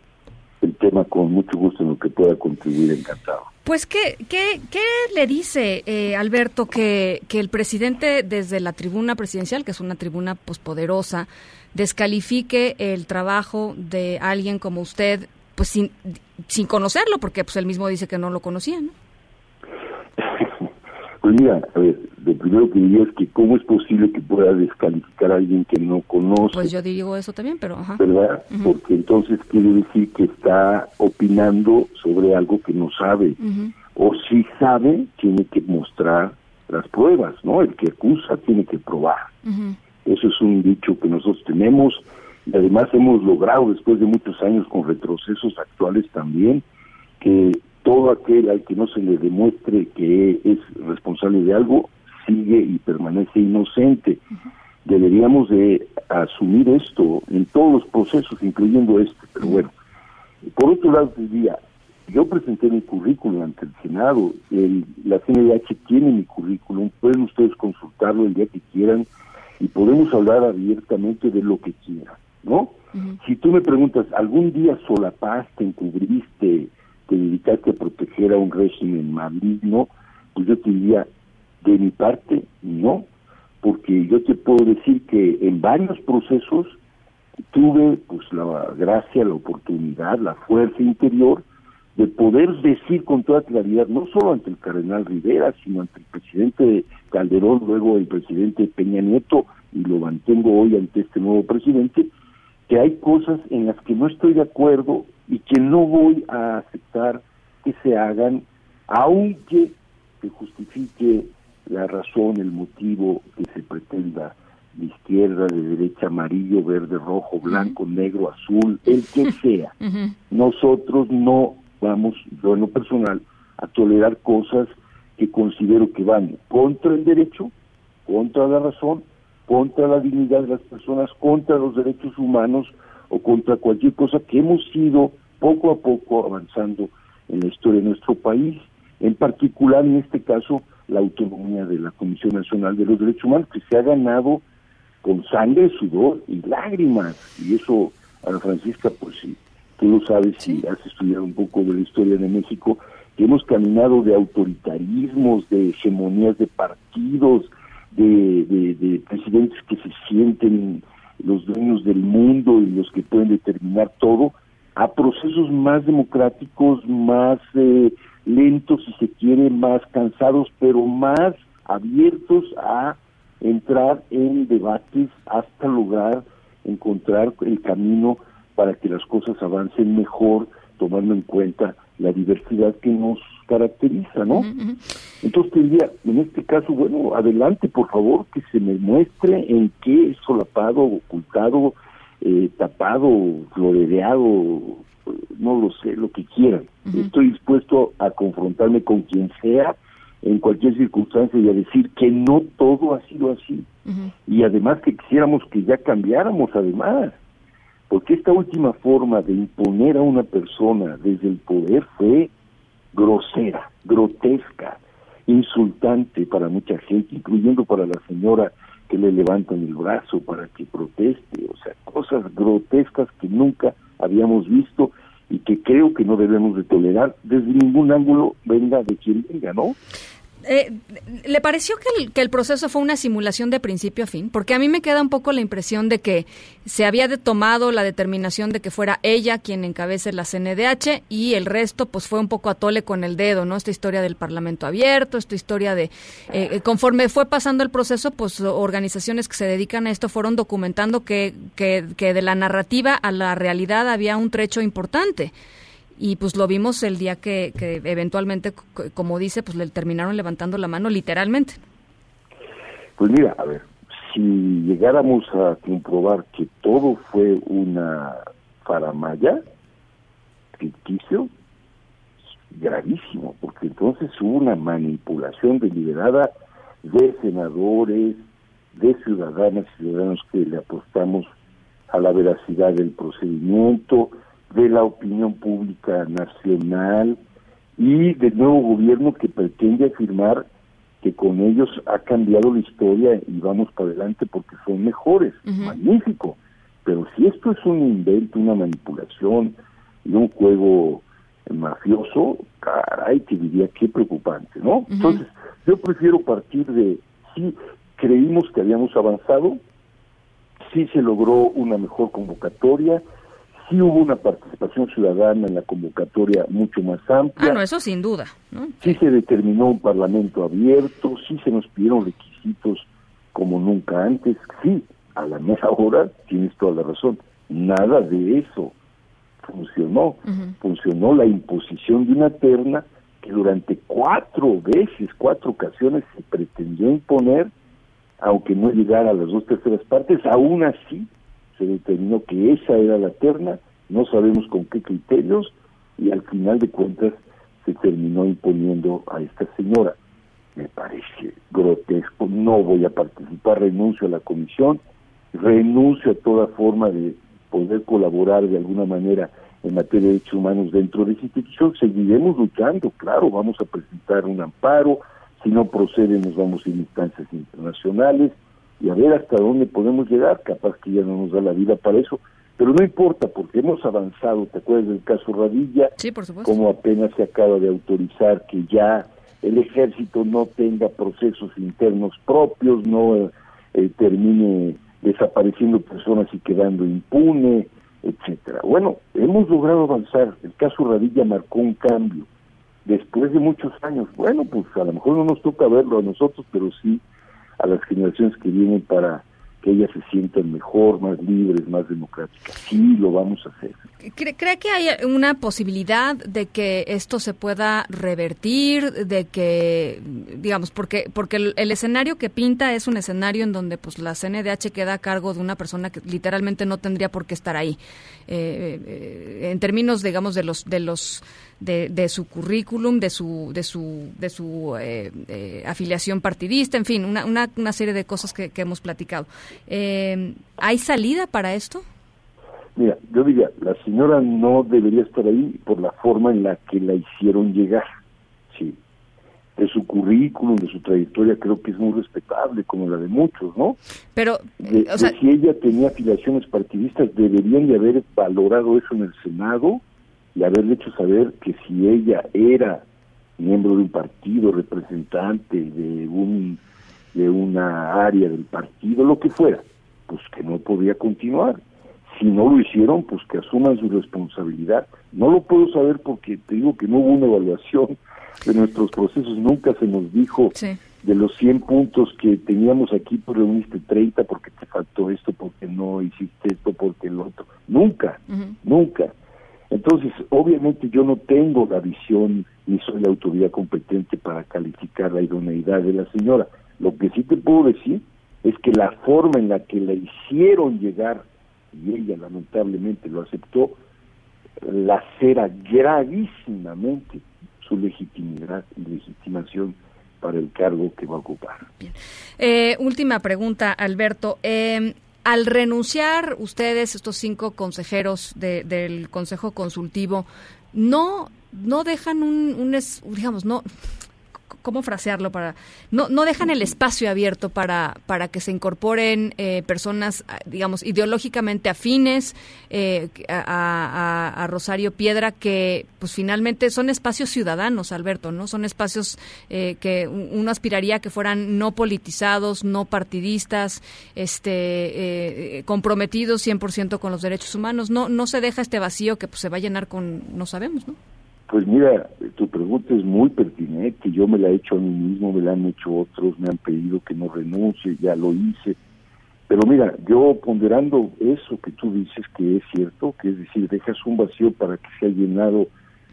el tema con mucho gusto en lo que pueda contribuir, encantado. Pues, ¿qué, qué, qué le dice, eh, Alberto, que, que el presidente desde la tribuna presidencial, que es una tribuna pues, poderosa, descalifique el trabajo de alguien como usted, pues sin, sin conocerlo, porque pues él mismo dice que no lo conocía, ¿no? Pues mira, a ver, lo primero que diría es que cómo es posible que pueda descalificar a alguien que no conoce. Pues yo digo eso también, pero ajá. ¿Verdad? Porque entonces quiere decir que está opinando sobre algo que no sabe. O si sabe, tiene que mostrar las pruebas, ¿no? El que acusa tiene que probar. Eso es un dicho que nosotros tenemos y además hemos logrado después de muchos años con retrocesos actuales también que todo aquel al que no se le demuestre que es responsable de algo sigue y permanece inocente. Deberíamos de asumir esto en todos los procesos, incluyendo este, pero bueno. Por otro lado, diría, yo presenté mi currículum ante el Senado, el, la CNDH tiene mi currículum, pueden ustedes consultarlo el día que quieran y podemos hablar abiertamente de lo que quieran, ¿no? Si tú me preguntas, ¿algún día solapaste, encubriste, te dedicaste a proteger a un régimen maligno? Pues yo te diría, de mi parte, no, porque yo te puedo decir que en varios procesos tuve pues la gracia, la oportunidad, la fuerza interior de poder decir con toda claridad, no solo ante el cardenal Rivera, sino ante el presidente Calderón, luego el presidente Peña Nieto, y lo mantengo hoy ante este nuevo presidente, que hay cosas en las que no estoy de acuerdo y que no voy a aceptar que se hagan, aunque se justifique la razón, el motivo que se pretenda de izquierda, de derecha, amarillo, verde, rojo, blanco, negro, azul, el que sea. Nosotros no vamos, yo en lo personal, a tolerar cosas que considero que van contra el derecho, contra la razón, contra la dignidad de las personas, contra los derechos humanos o contra cualquier cosa que hemos ido poco a poco avanzando en la historia de nuestro país, en particular en este caso la autonomía de la Comisión Nacional de los Derechos Humanos, que se ha ganado con sangre, sudor y lágrimas. Y eso, Ana Francisca, pues sí, tú lo sabes si has estudiado un poco de la historia de México, que hemos caminado de autoritarismos, de hegemonías de partidos, de, de presidentes que se sienten los dueños del mundo y los que pueden determinar todo, a procesos más democráticos, más eh, lentos, si se quiere, más cansados, pero más abiertos a entrar en debates hasta lograr encontrar el camino para que las cosas avancen mejor, tomando en cuenta la diversidad que nos caracteriza, ¿no? Entonces te diría, en este caso, bueno, adelante, por favor, que se me muestre en qué solapado, ocultado, eh, tapado, floreado, no lo sé, lo que quieran. Estoy dispuesto a confrontarme con quien sea en cualquier circunstancia y a decir que no todo ha sido así. Y además que quisiéramos que ya cambiáramos, además. Porque esta última forma de imponer a una persona desde el poder fue grosera, grotesca, insultante para mucha gente, incluyendo para la señora que le levantan el brazo para que proteste, o sea, cosas grotescas que nunca habíamos visto y que creo que no debemos de tolerar desde ningún ángulo, venga de quien venga, ¿no? Eh, ¿Le pareció que el, que el, proceso fue una simulación de principio a fin? Porque a mí me queda un poco la impresión de que se había tomado la determinación de que fuera ella quien encabece la CNDH y el resto pues fue un poco a tole con el dedo, ¿no? Esta historia del Parlamento abierto, esta historia de... Eh, eh, conforme fue pasando el proceso, pues organizaciones que se dedican a esto fueron documentando que, que, que de la narrativa a la realidad había un trecho importante y pues lo vimos el día que, que eventualmente, como dice, pues le terminaron levantando la mano literalmente. Pues mira, a ver, si llegáramos a comprobar que todo fue una faramaya, ficticio, gravísimo, porque entonces hubo una manipulación deliberada de senadores, de ciudadanas y ciudadanos que le apostamos a la veracidad del procedimiento, de la opinión pública nacional y del nuevo gobierno que pretende afirmar que con ellos ha cambiado la historia y vamos para adelante porque son mejores. Magnífico. Pero si esto es un invento, una manipulación y un juego mafioso, caray, que diría qué preocupante, ¿no? Entonces, yo prefiero partir de si creímos que habíamos avanzado, si se logró una mejor convocatoria, sí hubo una participación ciudadana en la convocatoria mucho más amplia. Ah, no, eso sin duda. Sí se determinó un parlamento abierto, sí se nos pidieron requisitos como nunca antes. Sí, a la mera hora tienes toda la razón. Nada de eso funcionó. Funcionó la imposición de una terna que durante cuatro veces, cuatro ocasiones se pretendió imponer, aunque no llegara a las dos terceras partes, aún así se determinó que esa era la terna, no sabemos con qué criterios, y al final de cuentas se terminó imponiendo a esta señora. Me parece grotesco, no voy a participar, renuncio a la comisión, renuncio a toda forma de poder colaborar de alguna manera en materia de derechos humanos dentro de esa institución, seguiremos luchando, claro, vamos a presentar un amparo, si no procede nos vamos a instancias internacionales, y a ver hasta dónde podemos llegar, capaz que ya no nos da la vida para eso, pero no importa porque hemos avanzado, ¿te acuerdas del caso Radilla? Sí, por supuesto. Como apenas se acaba de autorizar que ya el ejército no tenga procesos internos propios, no eh, termine desapareciendo personas y quedando impune, etcétera. Bueno, hemos logrado avanzar, el caso Radilla marcó un cambio después de muchos años. Bueno, pues a lo mejor no nos toca verlo a nosotros, pero sí a las generaciones que vienen para que ellas se sientan mejor, más libres, más democráticas. Sí, lo vamos a hacer. ¿Cree, que hay una posibilidad de que esto se pueda revertir, de que, digamos, porque porque el, escenario que pinta es un escenario en donde pues la CNDH queda a cargo de una persona que literalmente no tendría por qué estar ahí, eh, eh, en términos, digamos, de los de los de, su currículum, de su de su de su eh, afiliación partidista, en fin, una, una, una serie de cosas que, que hemos platicado. ¿Hay salida para esto? Mira, yo diría, la señora no debería estar ahí por la forma en la que la hicieron llegar, sí. De su currículum, de su trayectoria, creo que es muy respetable, como la de muchos, ¿no? Pero, o sea... si ella tenía afiliaciones partidistas, deberían de haber valorado eso en el Senado y haberle hecho saber que si ella era miembro de un partido, representante de un de una área del partido, lo que fuera, pues que no podía continuar si no lo hicieron, pues que asuman su responsabilidad. No lo puedo saber porque te digo que no hubo una evaluación de nuestros procesos, nunca se nos dijo de los 100 puntos que teníamos aquí, pues reuniste 30 porque te faltó esto, porque no hiciste esto, porque el otro. Nunca, nunca. Entonces, obviamente yo no tengo la visión ni soy la autoridad competente para calificar la idoneidad de la señora. Lo que sí te puedo decir es que la forma en la que la hicieron llegar y ella lamentablemente lo aceptó, lacera gravísimamente su legitimidad y legitimación para el cargo que va a ocupar. Eh, última pregunta, Alberto. Eh, al renunciar ustedes, estos cinco consejeros del Consejo Consultivo, no no dejan un, un digamos, no cómo frasearlo para no no dejan el espacio abierto para para que se incorporen eh, personas digamos ideológicamente afines eh, a, Rosario Piedra que pues finalmente son espacios ciudadanos Alberto no son espacios eh, que uno aspiraría que fueran no politizados no partidistas este comprometidos 100% con los derechos humanos. No no se deja este vacío que pues, se va a llenar con no sabemos no pues mira, tu pregunta es muy pertinente, yo me la he hecho a mí mismo, me la han hecho otros, me han pedido que no renuncie, ya lo hice. Pero mira, yo ponderando eso que tú dices que es cierto, que es decir, dejas un vacío para que sea llenado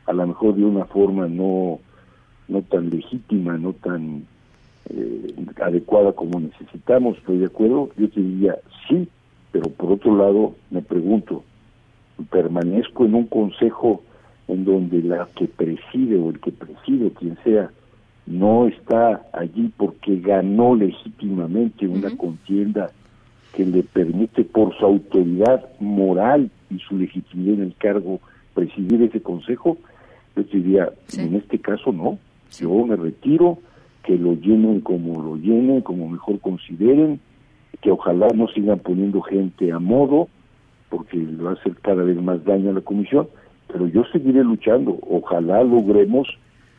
a lo mejor de una forma no, no tan legítima, no tan eh, adecuada como necesitamos, estoy de acuerdo, yo te diría sí, pero por otro lado me pregunto, permanezco en un consejo en donde la que preside o el que preside, quien sea, no está allí porque ganó legítimamente una contienda que le permite por su autoridad moral y su legitimidad en el cargo presidir ese consejo, yo diría, en este caso no, yo me retiro, que lo llenen como lo llenen, como mejor consideren, que ojalá no sigan poniendo gente a modo, porque le va a hacer cada vez más daño a la comisión, pero yo seguiré luchando. Ojalá logremos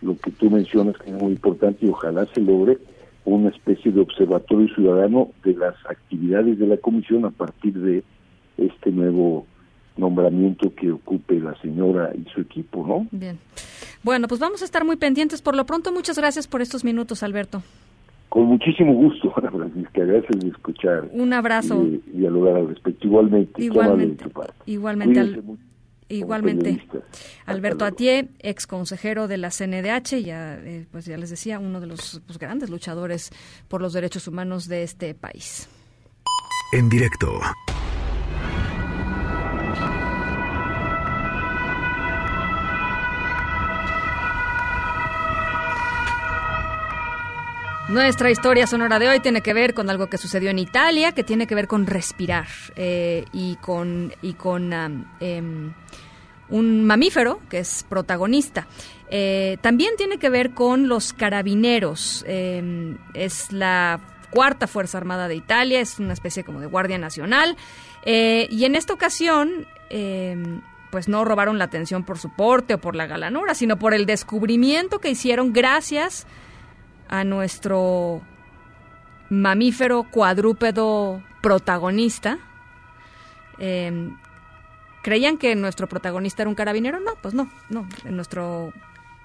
lo que tú mencionas que es muy importante y ojalá se logre una especie de observatorio ciudadano de las actividades de la comisión a partir de este nuevo nombramiento que ocupe la señora y su equipo, ¿no? Bien. Bueno, pues vamos a estar muy pendientes. Por lo pronto, muchas gracias por estos minutos, Alberto. Con muchísimo gusto, Ana Francisca. Gracias de escuchar. Un abrazo. Y, dialogar al respecto. Igualmente. Igualmente. Igualmente. Igualmente, Alberto Atié, ex consejero de la CNDH, ya, eh, pues ya les decía, uno de los pues, grandes luchadores por los derechos humanos de este país. En directo. Nuestra historia sonora de hoy tiene que ver con algo que sucedió en Italia, que tiene que ver con respirar eh, y con, y con em, un mamífero que es protagonista. Eh, también tiene que ver con los carabineros. Em, es la cuarta Fuerza Armada de Italia, es una especie como de Guardia Nacional. Eh, y en esta ocasión em, pues no robaron la atención por su porte o por la galanura, sino por el descubrimiento que hicieron gracias a nuestro mamífero cuadrúpedo protagonista. Em, ¿Creían que nuestro protagonista era un carabinero? No, pues no, no. Nuestro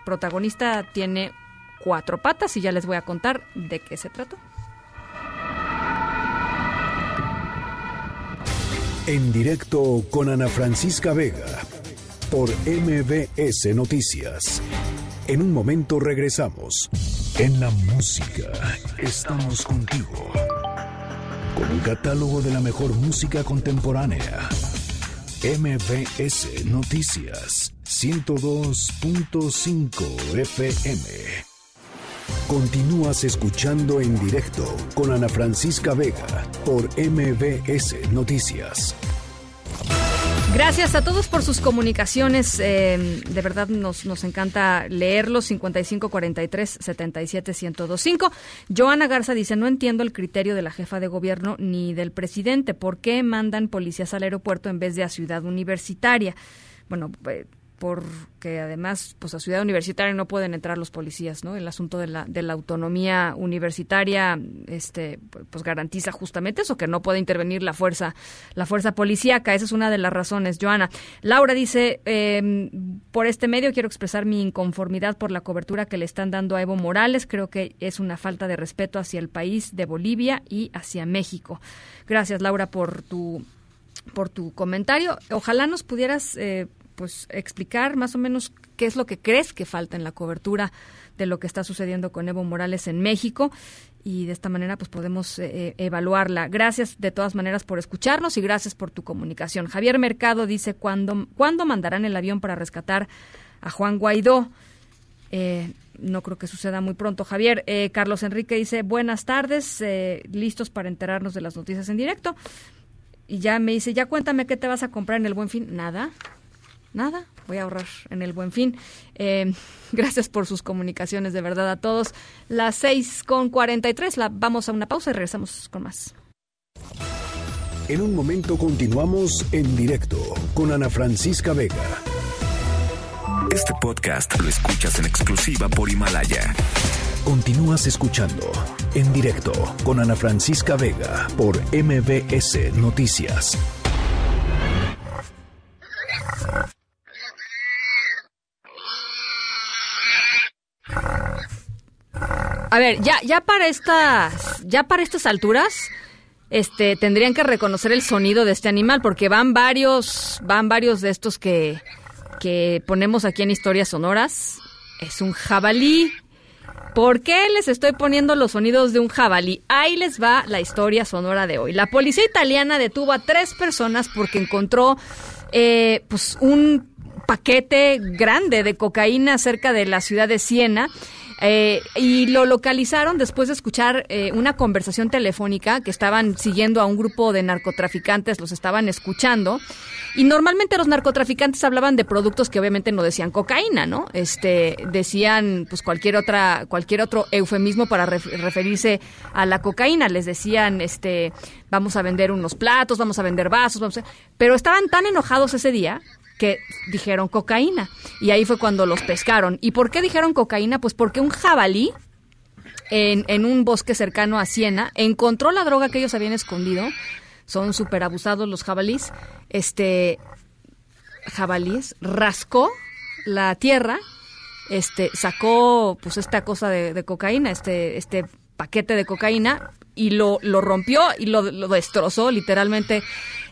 protagonista tiene cuatro patas y ya les voy a contar de qué se trató. En directo con Ana Francisca Vega por MBS Noticias. En un momento regresamos. En la música estamos contigo. Con un catálogo de la mejor música contemporánea. MBS Noticias 102.5 FM. Continúas escuchando en directo con Ana Francisca Vega por MBS Noticias. Gracias a todos por sus comunicaciones. Eh, de verdad nos, nos encanta leerlos. 5543 77 1025. Joana Garza dice: No entiendo el criterio de la jefa de gobierno ni del presidente. ¿Por qué mandan policías al aeropuerto en vez de a Ciudad Universitaria? Bueno, eh, porque además pues a Ciudad Universitaria no pueden entrar los policías, ¿no? El asunto de la, de la autonomía universitaria este pues garantiza justamente eso que no puede intervenir la fuerza la fuerza policíaca, esa es una de las razones, Joana. Laura dice, em, por este medio quiero expresar mi inconformidad por la cobertura que le están dando a Evo Morales, creo que es una falta de respeto hacia el país de Bolivia y hacia México. Gracias Laura por tu por tu comentario. Ojalá nos pudieras eh, pues explicar más o menos qué es lo que crees que falta en la cobertura de lo que está sucediendo con Evo Morales en México y de esta manera pues podemos eh, eh, evaluarla. Gracias de todas maneras por escucharnos y gracias por tu comunicación. Javier Mercado dice, ¿cuándo, ¿cuándo mandarán el avión para rescatar a Juan Guaidó? Eh, no creo que suceda muy pronto. Javier, Carlos Enrique dice, buenas tardes, listos para enterarnos de las noticias en directo. Y ya me dice, ya cuéntame qué te vas a comprar en el buen fin. Nada, nada, voy a ahorrar en el buen fin. Eh, gracias por sus comunicaciones, de verdad, a todos. Las seis con cuarenta y tres, vamos a una pausa y regresamos con más. En un momento continuamos en directo con Ana Francisca Vega. Este podcast lo escuchas en exclusiva por Himalaya. Continúas escuchando en directo con Ana Francisca Vega por MBS Noticias. A ver, ya, ya para estas, ya para estas alturas, este, tendrían que reconocer el sonido de este animal, porque van varios, van varios de estos que, que ponemos aquí en historias sonoras. Es un jabalí. ¿Por qué les estoy poniendo los sonidos de un jabalí? Ahí les va la historia sonora de hoy. La policía italiana detuvo a tres personas porque encontró eh, pues un paquete grande de cocaína cerca de la ciudad de Siena. Eh, y lo localizaron después de escuchar eh, una conversación telefónica que estaban siguiendo a un grupo de narcotraficantes, los estaban escuchando. Y normalmente los narcotraficantes hablaban de productos que obviamente no decían cocaína, ¿no? Este, decían pues cualquier otra, cualquier otro eufemismo para referirse a la cocaína. Les decían, este, vamos a vender unos platos, vamos a vender vasos, vamos a... pero estaban tan enojados ese día que dijeron cocaína. Y ahí fue cuando los pescaron. ¿Y por qué dijeron cocaína? Pues porque un jabalí en, en un bosque cercano a Siena encontró la droga que ellos habían escondido. Son súper abusados los jabalís. Este, jabalíes, rascó la tierra, este, sacó pues esta cosa de, cocaína, este, este paquete de cocaína, y lo, lo rompió y lo, lo destrozó literalmente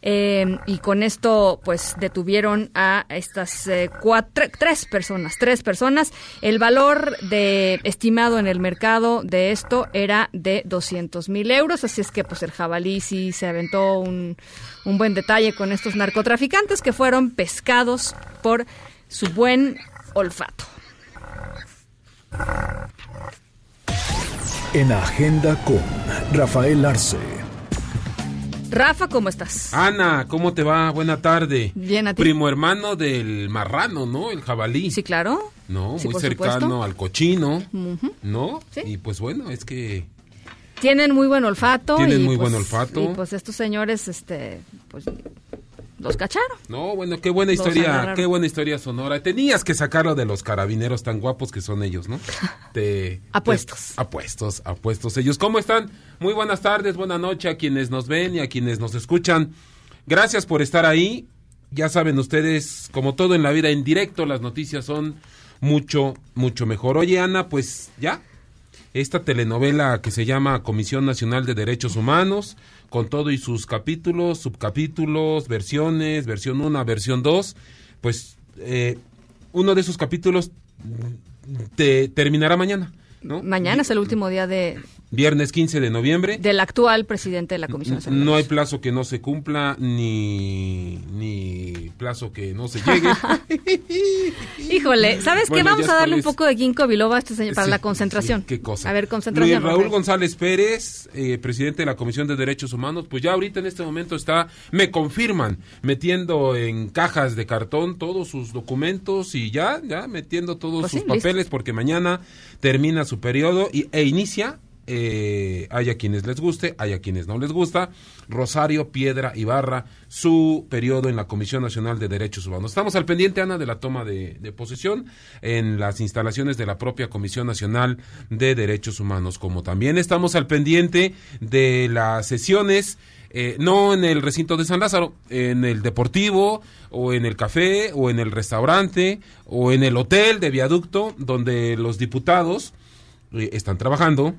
eh, y con esto, pues detuvieron a estas eh, cuatro, tres personas, tres personas. El valor estimado en el mercado de esto era de 200 mil euros, así es que pues el jabalí sí se aventó un, un buen detalle con estos narcotraficantes que fueron pescados por su buen olfato. En Agenda con Rafael Arce. Rafa, ¿cómo estás? Ana, ¿cómo te va? Buena tarde. Bien, a ti. Primo hermano del marrano, ¿no? El jabalí. Sí, claro. No, muy cercano al cochino, ¿no? ¿Sí? Y pues bueno, es que... Tienen muy buen olfato. Tienen muy buen pues, olfato. Y pues estos señores, este, pues los cacharon. No, bueno, qué buena historia, qué buena historia sonora. Tenías que sacarlo de los carabineros tan guapos que son ellos, ¿no? Te, apuestos. apuestos, apuestos ellos. ¿Cómo están? Muy buenas tardes, buena noche a quienes nos ven y a quienes nos escuchan. Gracias por estar ahí. Ya saben ustedes, como todo en la vida en directo, las noticias son mucho, mucho mejor. Oye, Ana, pues ya, esta telenovela que se llama Comisión Nacional de Derechos Humanos, con todo y sus capítulos, subcapítulos, versiones, versión 1, versión 2, pues eh, uno de esos capítulos te terminará mañana. ¿no? Mañana es el último día de, viernes 15 de noviembre. Del actual presidente de la Comisión Nacional. No hay plazo que no se cumpla, ni, ni plazo que no se llegue. Híjole, ¿sabes qué? Vamos a darle un poco de ginkgo biloba a este señor para la concentración. ¿Qué cosa? A ver, concentración. Raúl González Pérez, eh, presidente de la Comisión de Derechos Humanos, pues ya ahorita en este momento está, me confirman, metiendo en cajas de cartón todos sus documentos y ya, ya metiendo todos pues sus papeles porque mañana termina su periodo y, e inicia eh, hay a quienes les guste, hay a quienes no les gusta. Rosario Piedra Ibarra, su periodo en la Comisión Nacional de Derechos Humanos. Estamos al pendiente, Ana, de la toma de, posesión en las instalaciones de la propia Comisión Nacional de Derechos Humanos, como también estamos al pendiente de las sesiones. Eh, no en el recinto de San Lázaro, en el deportivo o en el café o en el restaurante o en el hotel de viaducto donde los diputados eh, están trabajando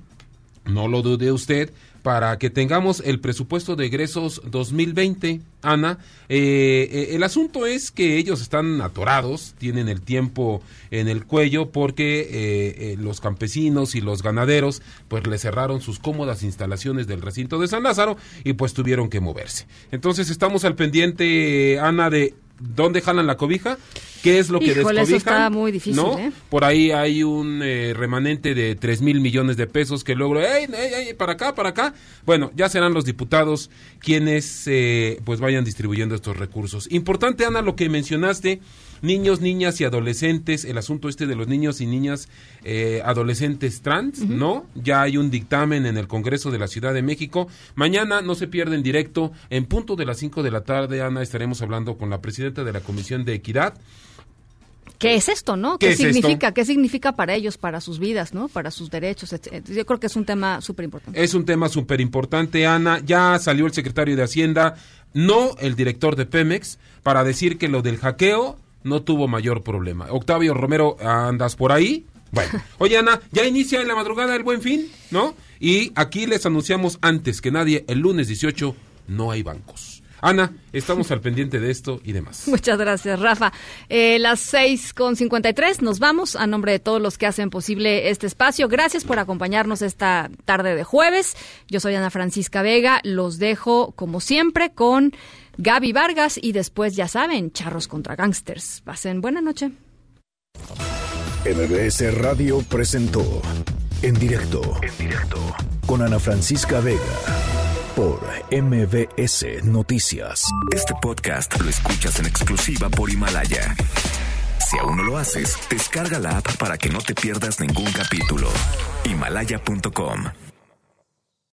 no lo dude usted, para que tengamos el presupuesto de egresos 2020, Ana. Eh, eh, el asunto es que ellos están atorados, tienen el tiempo en el cuello porque eh, los campesinos y los ganaderos pues le cerraron sus cómodas instalaciones del recinto de San Lázaro y pues tuvieron que moverse. Entonces estamos al pendiente, Ana, de dónde jalan la cobija, qué es lo que Híjole, Eso está muy difícil, ¿no? ¿eh? Por ahí hay un eh, remanente de tres mil millones de pesos que luego, ¡ey, ey, para acá, para acá! Bueno, ya serán los diputados quienes eh, pues vayan distribuyendo estos recursos. Importante, Ana, lo que mencionaste niños, niñas y adolescentes, el asunto este de los niños y niñas eh, adolescentes trans, ¿no? Ya hay un dictamen en el Congreso de la Ciudad de México. Mañana no se pierde en directo, en punto de las 5 de la tarde, Ana, estaremos hablando con la presidenta de la Comisión de Equidad. ¿Qué es esto, no? ¿Qué, significa? ¿Qué significa para ellos, para sus vidas, no? Para sus derechos. Yo creo que es un tema súper importante. Es un tema súper importante, Ana. Ya salió el secretario de Hacienda, no el director de Pemex, para decir que lo del hackeo no tuvo mayor problema. Octavio Romero, ¿andas por ahí? Bueno, oye Ana, ya inicia en la madrugada el buen fin, ¿no? Y aquí les anunciamos antes que nadie, el lunes 18 no hay bancos. Ana, estamos al pendiente de esto y demás. Muchas gracias, Rafa. Eh, las seis con tres, nos vamos a nombre de todos los que hacen posible este espacio. Gracias por acompañarnos esta tarde de jueves. Yo soy Ana Francisca Vega. Los dejo, como siempre, con Gaby Vargas y después, ya saben, charros contra gangsters. Pasen buena noche. MBS Radio presentó en directo, en directo con Ana Francisca Vega por MBS Noticias. Este podcast lo escuchas en exclusiva por Himalaya. Si aún no lo haces, descarga la app para que no te pierdas ningún capítulo. Himalaya.com